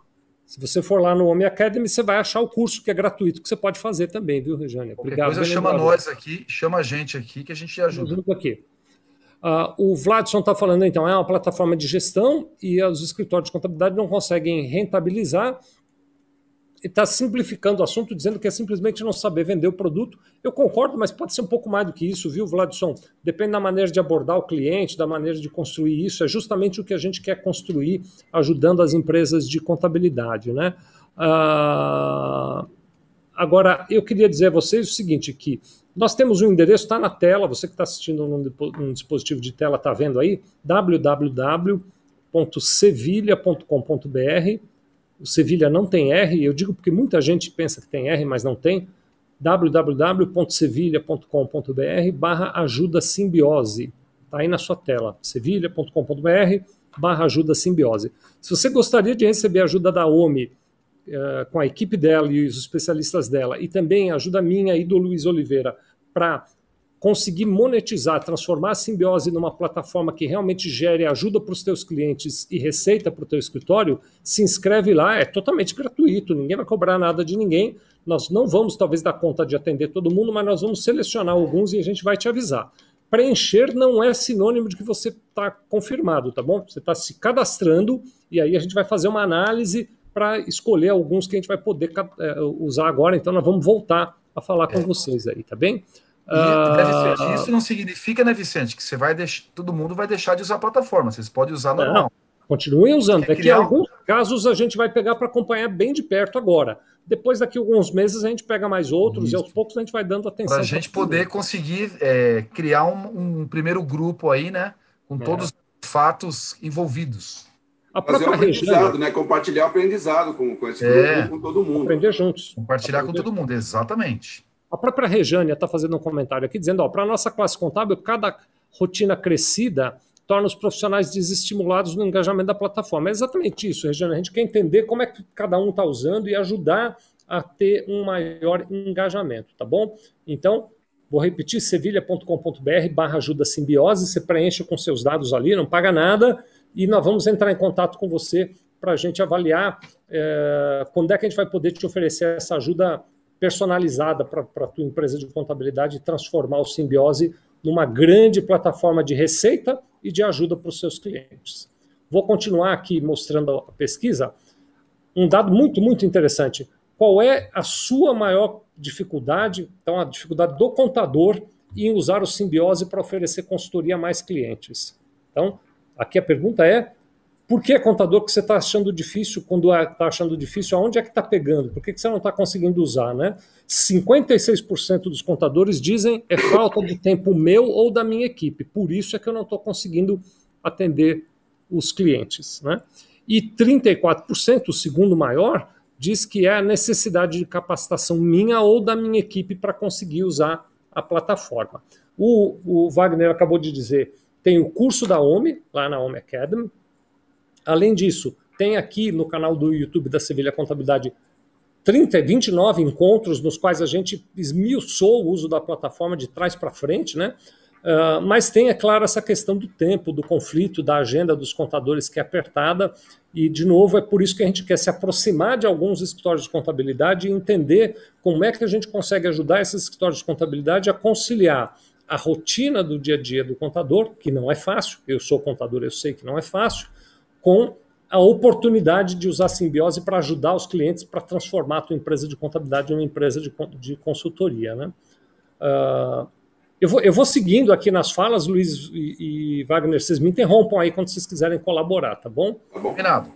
Se você for lá no Home Academy, você vai achar o curso que é gratuito, que você pode fazer também, viu, Regiane? Obrigado. Coisa chama nós aqui, chama a gente aqui que a gente ajuda. Junto aqui. Uh, o Vladson está falando, então, é uma plataforma de gestão e os escritórios de contabilidade não conseguem rentabilizar está simplificando o assunto, dizendo que é simplesmente não saber vender o produto. Eu concordo, mas pode ser um pouco mais do que isso, viu, Vladson? Depende da maneira de abordar o cliente, da maneira de construir isso. É justamente o que a gente quer construir, ajudando as empresas de contabilidade, né? Ah, agora, eu queria dizer a vocês o seguinte, que nós temos um endereço, está na tela, você que está assistindo num, dispositivo de tela está vendo aí, www.sevilha.com.br o Sevilha não tem R, eu digo porque muita gente pensa que tem R, mas não tem. www.sevilha.com.br barra ajuda simbiose. Está aí na sua tela, sevilha.com.br barra ajuda simbiose. Se você gostaria de receber ajuda da OMI uh, com a equipe dela e os especialistas dela, e também ajuda minha e do Luiz Oliveira para conseguir monetizar, transformar a simbiose numa plataforma que realmente gere ajuda para os teus clientes e receita para o teu escritório, se inscreve lá, é totalmente gratuito, ninguém vai cobrar nada de ninguém. Nós não vamos talvez dar conta de atender todo mundo, mas nós vamos selecionar alguns e a gente vai te avisar. Preencher não é sinônimo de que você está confirmado, tá bom? Você está se cadastrando e aí a gente vai fazer uma análise para escolher alguns que a gente vai poder é, usar agora. Então nós vamos voltar a falar com é. vocês aí, tá bem? E, né, Vicente, isso não significa, né, Vicente, que você vai deixar, todo mundo vai deixar de usar a plataforma. Vocês podem usar normal. Não, continuem usando. Daqui que em alguns casos a gente vai pegar para acompanhar bem de perto agora. Depois, daqui a alguns meses, a gente pega mais outros isso. e aos poucos a gente vai dando atenção. Para a gente poder conseguir é, criar um, um, primeiro grupo aí, né? Com é. todos os fatos envolvidos. A Fazer um aprendizado, né? Compartilhar o aprendizado com, com esse é. grupo, com todo mundo. Aprender juntos. Compartilhar Aprender. com todo mundo, exatamente. A própria Rejânia está fazendo um comentário aqui dizendo: para a nossa classe contábil, cada rotina crescida torna os profissionais desestimulados no engajamento da plataforma. É exatamente isso, Rejânia. A gente quer entender como é que cada um está usando e ajudar a ter um maior engajamento, tá bom? Então, vou repetir: sevilha.com.br barra ajuda simbiose. Você preenche com seus dados ali, não paga nada, e nós vamos entrar em contato com você para a gente avaliar é, quando é que a gente vai poder te oferecer essa ajuda personalizada para a tua empresa de contabilidade e transformar o Simbiose numa grande plataforma de receita e de ajuda para os seus clientes. Vou continuar aqui mostrando a pesquisa. Um dado muito, muito interessante. Qual é a sua maior dificuldade? Então, a dificuldade do contador em usar o Simbiose para oferecer consultoria a mais clientes. Então, aqui a pergunta é: por que, contador, que você está achando difícil? Quando está achando difícil, aonde é que está pegando? Por que, que você não está conseguindo usar? Né? 56% dos contadores dizem é falta de tempo meu ou da minha equipe. Por isso é que eu não estou conseguindo atender os clientes. Né? E 34%, o segundo maior, diz que é a necessidade de capacitação minha ou da minha equipe para conseguir usar a plataforma. O, o Wagner acabou de dizer, tem o curso da OMI, lá na OMI Academy, Além disso, tem aqui no canal do YouTube da Sevilha Contabilidade 30, 29 encontros nos quais a gente esmiuçou o uso da plataforma de trás para frente, né? Uh, mas tem, é claro, essa questão do tempo, do conflito, da agenda dos contadores que é apertada, e, de novo, é por isso que a gente quer se aproximar de alguns escritórios de contabilidade e entender como é que a gente consegue ajudar esses escritórios de contabilidade a conciliar a rotina do dia a dia do contador, que não é fácil, eu sou contador, eu sei que não é fácil, com a oportunidade de usar a simbiose para ajudar os clientes para transformar a tua empresa de contabilidade em uma empresa de, de consultoria. Né? Uh, eu, vou, eu vou seguindo aqui nas falas, Luiz e, e, Wagner, vocês me interrompam aí quando vocês quiserem colaborar, tá bom? Tá bom. Combinado.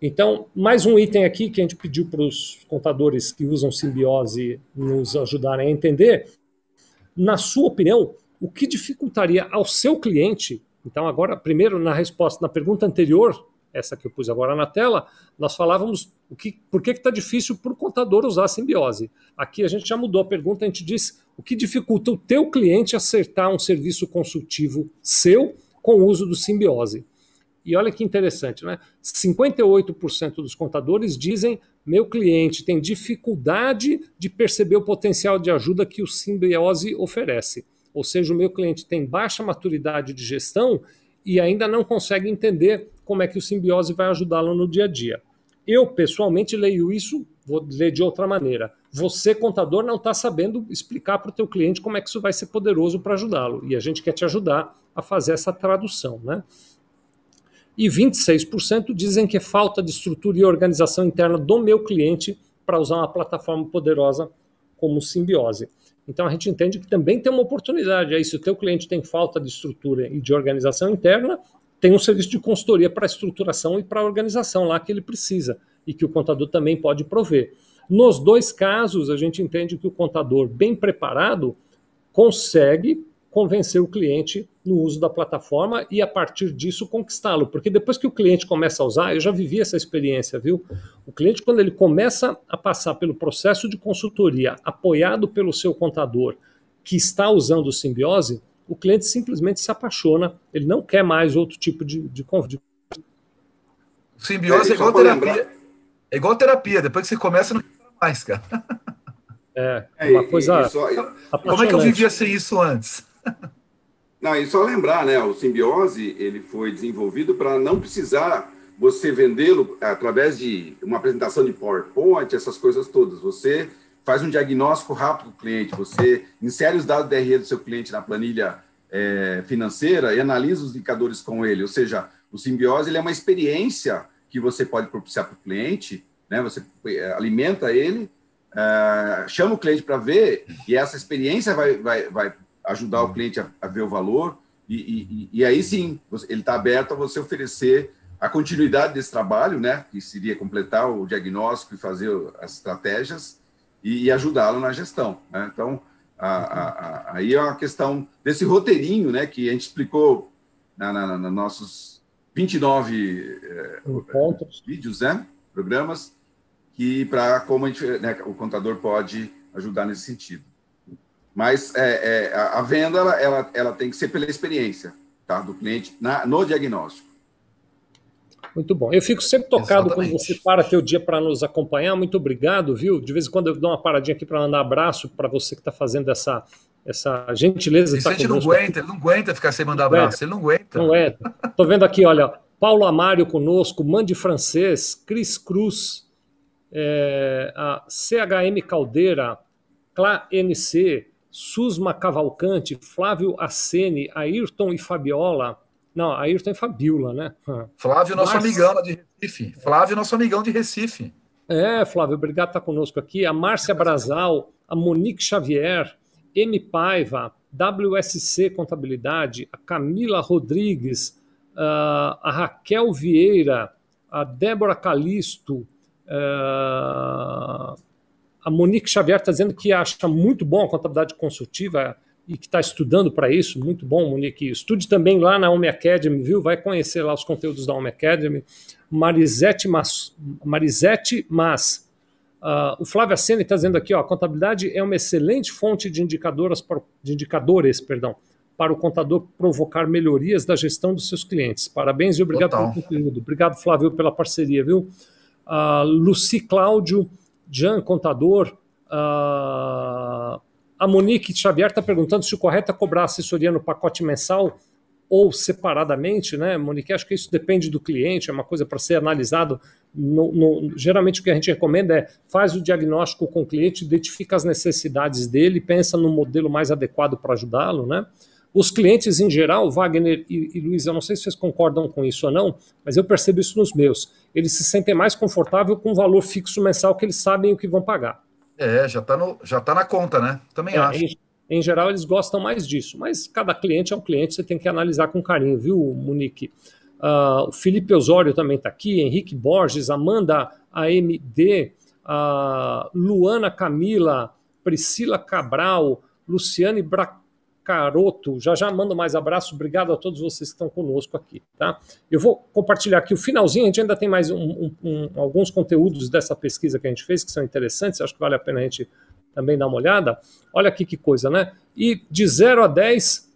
Então, mais um item aqui que a gente pediu para os contadores que usam simbiose nos ajudarem a entender. Na sua opinião, o que dificultaria ao seu cliente então, agora, primeiro, na resposta, na pergunta anterior, essa que eu pus agora na tela, nós falávamos o que, por que está difícil para o contador usar a simbiose. Aqui a gente já mudou a pergunta, a gente diz o que dificulta o teu cliente acertar um serviço consultivo seu com o uso do simbiose. E olha que interessante, né? 58% dos contadores dizem meu cliente tem dificuldade de perceber o potencial de ajuda que o simbiose oferece. Ou seja, o meu cliente tem baixa maturidade de gestão e ainda não consegue entender como é que o simbiose vai ajudá-lo no dia a dia. Eu, pessoalmente, leio isso, vou ler de outra maneira. Você, contador, não está sabendo explicar para o teu cliente como é que isso vai ser poderoso para ajudá-lo. E a gente quer te ajudar a fazer essa tradução. Né? E 26% dizem que é falta de estrutura e organização interna do meu cliente para usar uma plataforma poderosa como Simbiose. Então a gente entende que também tem uma oportunidade. Aí, se o teu cliente tem falta de estrutura e de organização interna, tem um serviço de consultoria para a estruturação e para a organização lá que ele precisa e que o contador também pode prover. Nos dois casos, a gente entende que o contador bem preparado consegue convencer o cliente no uso da plataforma e a partir disso conquistá-lo, porque depois que o cliente começa a usar, eu já vivi essa experiência, viu? O cliente quando ele começa a passar pelo processo de consultoria apoiado pelo seu contador que está usando o simbiose, o cliente simplesmente se apaixona, ele não quer mais outro tipo de, de, de... Simbiose é, é igual terapia. É igual terapia, depois que você começa, não quer mais, cara. É, é uma coisa. Só, como é que eu vivia sem isso antes? Não, e só lembrar, né? O simbiose ele foi desenvolvido para não precisar você vendê-lo através de uma apresentação de PowerPoint, essas coisas todas. Você faz um diagnóstico rápido do cliente, você insere os dados DRE do seu cliente na planilha é, financeira e analisa os indicadores com ele. Ou seja, o simbiose ele é uma experiência que você pode propiciar para o cliente, né? Você é, alimenta ele, é, chama o cliente para ver e essa experiência vai, vai, vai ajudar o cliente a, a ver o valor e, e, e aí sim ele está aberto a você oferecer a continuidade desse trabalho, né? Que seria completar o diagnóstico e fazer as estratégias e, e ajudá-lo na gestão. Né? Então, a, a, a, aí é uma questão desse roteirinho né, que a gente explicou na, na, na nossos 29 é, vídeos, né, programas, que para como gente, né, o contador pode ajudar nesse sentido. Mas é, é, a venda ela, ela, ela, tem que ser pela experiência tá, do cliente na, no diagnóstico. Muito bom. Eu fico sempre tocado Exatamente. quando você para teu dia para nos acompanhar. Muito obrigado, viu? De vez em quando eu dou uma paradinha aqui para mandar abraço para você que está fazendo essa, essa gentileza. Isso a gente não aguenta, ele não aguenta ficar sem mandar abraço, ele não aguenta. Não é. Estou vendo aqui, olha, Paulo Amário conosco, Mande Francês, Cris Cruz, é, a CHM Caldeira, Clá NC, Susma Cavalcante, Flávio Assene, Ayrton e Fabiola, não, Ayrton e Fabiola, né? Flávio, nosso Mas... amigão de Recife. Flávio, nosso amigão de Recife. É, Flávio, obrigado por estar conosco aqui. A Márcia Brazal, a Monique Xavier, M. Paiva, WSC Contabilidade, a Camila Rodrigues, a Raquel Vieira, a Débora Calisto, a Monique Xavier está dizendo que acha muito bom a contabilidade consultiva e que está estudando para isso, muito bom, Monique. Estude também lá na Home Academy, viu? Vai conhecer lá os conteúdos da Home Academy. Marisete Mas. Marisete Mas. Uh, o Flávio Assene está dizendo aqui, ó, a contabilidade é uma excelente fonte de, indicadoras para, de indicadores perdão, para o contador provocar melhorias da gestão dos seus clientes. Parabéns e obrigado Total. pelo conteúdo. Obrigado, Flávio, pela parceria, viu? Uh, Luci Cláudio, Jan, contador. Uh, a Monique Xavier está perguntando se o correto é cobrar assessoria no pacote mensal ou separadamente, né, Monique? Acho que isso depende do cliente, é uma coisa para ser analisado. No, no, geralmente o que a gente recomenda é faz o diagnóstico com o cliente, identifica as necessidades dele, pensa no modelo mais adequado para ajudá-lo, né? Os clientes em geral, Wagner e, e Luiz, eu não sei se vocês concordam com isso ou não, mas eu percebo isso nos meus. Eles se sentem mais confortáveis com o valor fixo mensal que eles sabem o que vão pagar. É, já está já tá na conta, né? Também é, acho. Em, em, geral, eles gostam mais disso, mas cada cliente é um cliente, você tem que analisar com carinho, viu, Monique? Uh, o Felipe Osório também está aqui, Henrique Borges, Amanda AMD, uh, Luana Camila, Priscila Cabral, Luciane Bra Caroto. Já já mando mais abraço. Obrigado a todos vocês que estão conosco aqui. Tá? Eu vou compartilhar aqui o finalzinho. A gente ainda tem mais um, um, um, alguns conteúdos dessa pesquisa que a gente fez que são interessantes. Acho que vale a pena a gente também dar uma olhada. Olha aqui que coisa, né? E de 0 a 10,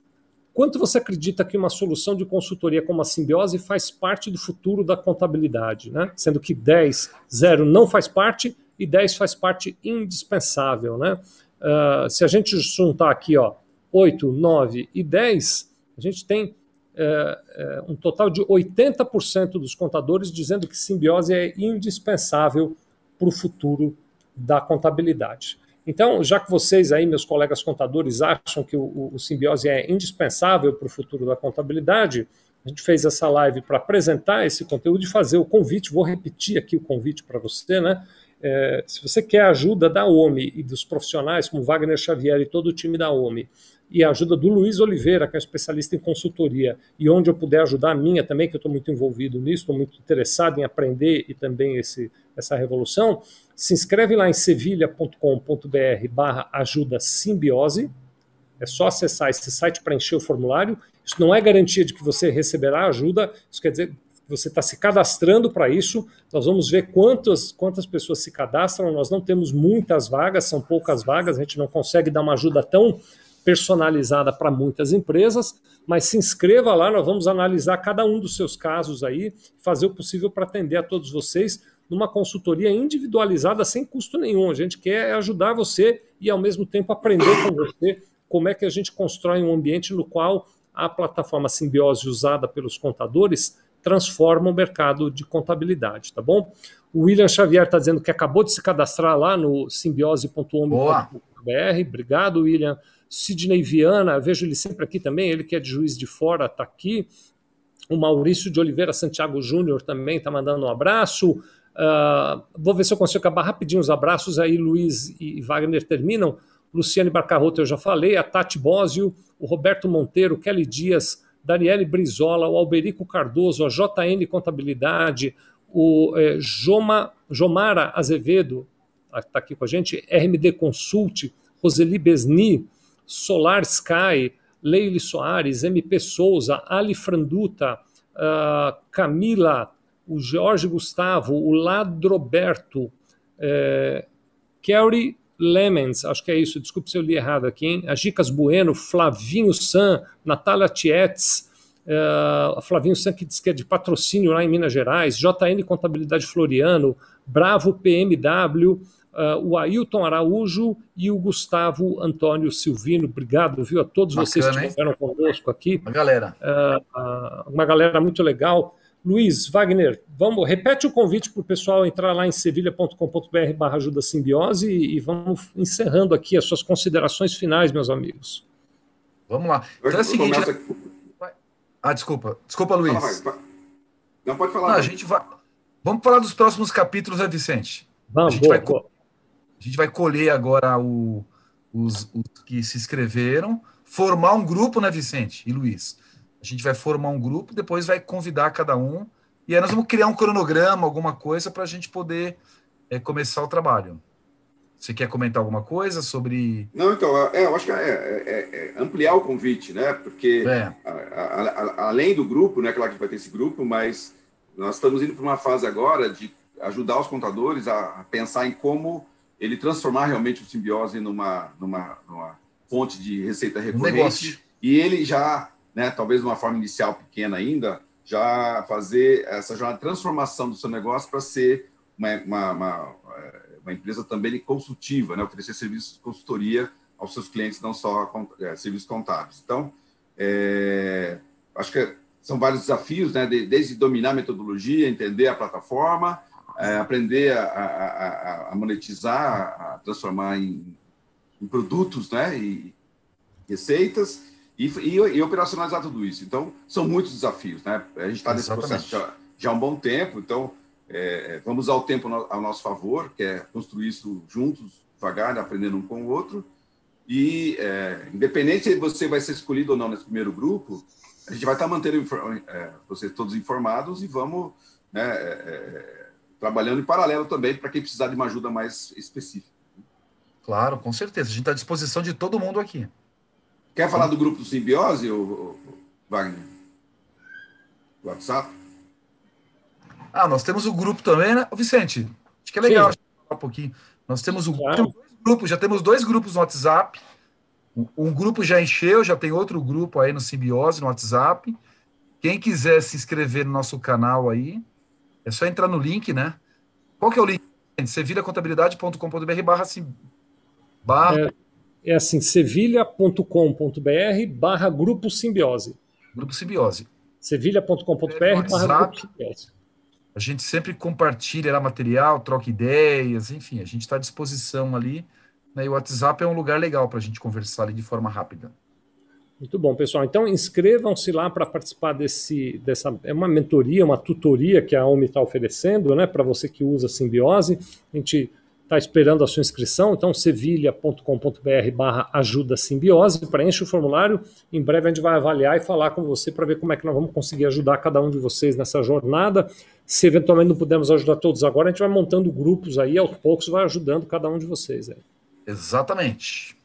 quanto você acredita que uma solução de consultoria como a simbiose faz parte do futuro da contabilidade? Né? Sendo que 10, 0 não faz parte e 10 faz parte indispensável. Né? Uh, se a gente juntar aqui, ó, 8, 9 e 10, a gente tem é, é, um total de 80% dos contadores dizendo que simbiose é indispensável para o futuro da contabilidade. Então, já que vocês aí, meus colegas contadores, acham que o, o simbiose é indispensável para o futuro da contabilidade, a gente fez essa live para apresentar esse conteúdo e fazer o convite. Vou repetir aqui o convite para você, né? É, se você quer a ajuda da OMI e dos profissionais como Wagner Xavier e todo o time da OMI, e a ajuda do Luiz Oliveira, que é especialista em consultoria, e onde eu puder ajudar a minha também, que eu estou muito envolvido nisso, estou muito interessado em aprender e também esse, essa revolução, se inscreve lá em sevilha.com.br barra ajuda simbiose, é só acessar esse site para encher o formulário. Isso não é garantia de que você receberá ajuda, isso quer dizer que você está se cadastrando para isso. Nós vamos ver quantas, quantas pessoas se cadastram. Nós não temos muitas vagas, são poucas vagas, a gente não consegue dar uma ajuda tão personalizada para muitas empresas, mas se inscreva lá, nós vamos analisar cada um dos seus casos aí, fazer o possível para atender a todos vocês numa consultoria individualizada sem custo nenhum. A gente quer ajudar você e ao mesmo tempo aprender com você como é que a gente constrói um ambiente no qual a plataforma Simbiose usada pelos contadores transforma o mercado de contabilidade, tá bom? O William Xavier está dizendo que acabou de se cadastrar lá no simbiose.com.br. Obrigado, William. Sidney Viana, vejo ele sempre aqui também, ele que é de Juiz de Fora, está aqui. O Maurício de Oliveira Santiago Júnior também está mandando um abraço. Uh, vou ver se eu consigo acabar rapidinho os abraços, aí Luiz e Wagner terminam. Luciane Barcarrota, eu já falei, a Tati Bósio, o Roberto Monteiro, Kelly Dias, Daniele Brizola, o Alberico Cardoso, a JN Contabilidade, o é, Joma, Jomara Azevedo, está aqui com a gente, RMD Consult, Roseli Besni, Solar Sky, Leile Soares, MP Souza, Ali Franduta, uh, Camila, o Jorge Gustavo, o Ladroberto, é, Kerry Lemens, acho que é isso, desculpe se eu li errado aqui, hein? A Gicas Bueno, Flavinho San, Natália Tietz, uh, Flavinho San que diz que é de patrocínio lá em Minas Gerais, JN Contabilidade Floriano, Bravo PMW, uh, o Ailton Araújo e o Gustavo Antônio Silvino. Obrigado, viu, a todos Bacana, vocês que estiveram conosco aqui. Uma galera. Uh, uma galera muito legal. Luiz, Wagner, vamos, repete o convite para o pessoal entrar lá em sevilha.com.br barra ajuda simbiose e, e, vamos encerrando aqui as suas considerações finais, meus amigos. Vamos lá. Então é o seguinte. Começa... Ah, desculpa. Desculpa, Luiz. Não, pode falar. Não, a gente vai. Vamos falar dos próximos capítulos, né, Vicente? Vamos, a gente, boa, vai, boa. A gente vai colher agora o, os, os que se inscreveram, formar um grupo, né, Vicente e Luiz? A gente vai formar um grupo, depois vai convidar cada um, e aí nós vamos criar um cronograma, alguma coisa, para a gente poder é, começar o trabalho. Você quer comentar alguma coisa sobre. Não, então, é, eu acho que é, é, é ampliar o convite, né? Porque é. a, a, a, além do grupo, né? Claro que vai ter esse grupo, mas nós estamos indo para uma fase agora de ajudar os contadores a, pensar em como ele transformar realmente o simbiose numa, numa, numa fonte de receita recorrente. Um e ele já né, talvez de uma forma inicial pequena ainda, já fazer essa jornada de transformação do seu negócio para ser uma, uma, uma, uma, empresa também consultiva, né, oferecer serviços de consultoria aos seus clientes, não só é, serviços contábeis. Então, é, acho que são vários desafios, né, desde dominar a metodologia, entender a plataforma, é, aprender a, a, a, monetizar, a transformar em, em produtos né, e receitas, e, e, e, operacionalizar tudo isso. Então, são muitos desafios, né? A gente está nesse processo já, já, há um bom tempo, então é, vamos usar o tempo ao nosso favor, que é construir isso juntos, devagar, aprendendo um com o outro. E, é, independente se você vai ser escolhido ou não nesse primeiro grupo, a gente vai estar mantendo é, vocês todos informados e vamos né, é, é, trabalhando em paralelo também para quem precisar de uma ajuda mais específica. Claro, com certeza. A gente está à disposição de todo mundo aqui. Quer falar do grupo do Simbiose, ou, Wagner? Do WhatsApp? Ah, nós temos o grupo também, né? Vicente, acho que é legal falar um pouquinho. Nós temos o claro. grupo, já temos dois grupos no WhatsApp. Um grupo já encheu, já tem outro grupo aí no Simbiose, no WhatsApp. Quem quiser se inscrever no nosso canal aí, é só entrar no link, né? Qual que é o link? sevilhacontabilidade.com.br barra, barra é, é assim, sevilha.com.br barra Grupo Simbiose. Grupo Simbiose. sevilha.com.br barra A gente sempre compartilha material, troca ideias, enfim, a gente está à disposição ali. Né, e o WhatsApp é um lugar legal para a gente conversar ali de forma rápida. Muito bom, pessoal. Então inscrevam-se lá para participar desse, dessa é uma mentoria, uma tutoria que a OMI está oferecendo, né, para você que usa Simbiose. A gente está esperando a sua inscrição, então sevilha.com.br/barra ajuda simbiose, preenche o formulário. Em breve a gente vai avaliar e falar com você para ver como é que nós vamos conseguir ajudar cada um de vocês nessa jornada. Se eventualmente não pudermos ajudar todos agora, a gente vai montando grupos aí, aos poucos vai ajudando cada um de vocês aí. Exatamente.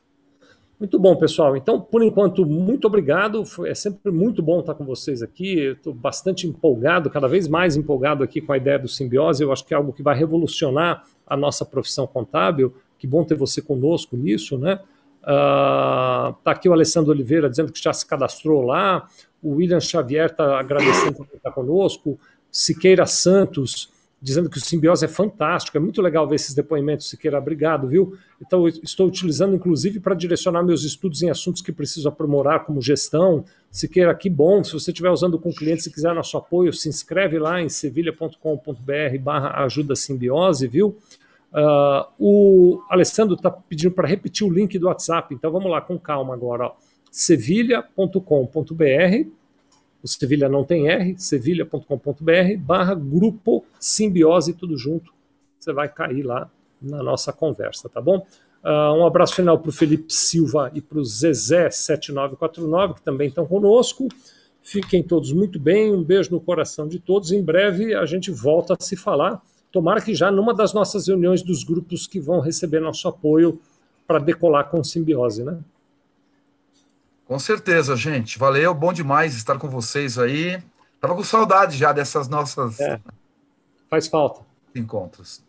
Muito bom, pessoal. Então, por enquanto, muito obrigado. É sempre muito bom estar com vocês aqui. Estou bastante empolgado, cada vez mais empolgado aqui com a ideia do simbiose. Eu acho que é algo que vai revolucionar a nossa profissão contábil. Que bom ter você conosco nisso, né? Está uh, aqui o Alessandro Oliveira dizendo que já se cadastrou lá. O William Xavier está agradecendo por estar conosco. Siqueira Santos dizendo que o simbiose é fantástico, é muito legal ver esses depoimentos, Siqueira, obrigado, viu? Então, estou utilizando, inclusive, para direcionar meus estudos em assuntos que preciso aprimorar, como gestão. Siqueira, que bom, se você estiver usando com clientes e quiser nosso apoio, se inscreve lá em sevilha.com.br barra ajuda simbiose, viu? Uh, o Alessandro está pedindo para repetir o link do WhatsApp, então vamos lá, com calma agora, sevilha.com.br o Sevilha não tem R, sevilha.com.br barra grupo simbiose, tudo junto. Você vai cair lá na nossa conversa, tá bom? Uh, um abraço final para o Felipe Silva e para o Zezé7949, que também estão conosco. Fiquem todos muito bem, um beijo no coração de todos. Em breve a gente volta a se falar. Tomara que já numa das nossas reuniões dos grupos que vão receber nosso apoio para decolar com simbiose, né? Com certeza, gente. Valeu, bom demais estar com vocês aí. Tava com saudade já dessas nossas. É, faz falta. Encontros.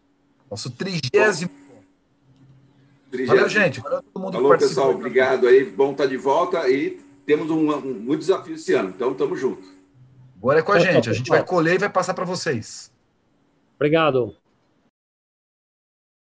Nosso trigésimo. Valeu, gente. Valeu todo mundo Falou, pessoal. Obrigado aí. Bom estar de volta e temos um, um muito desafio esse ano. Então, estamos juntos. Bora com a gente. A gente vai colher e vai passar para vocês. Obrigado.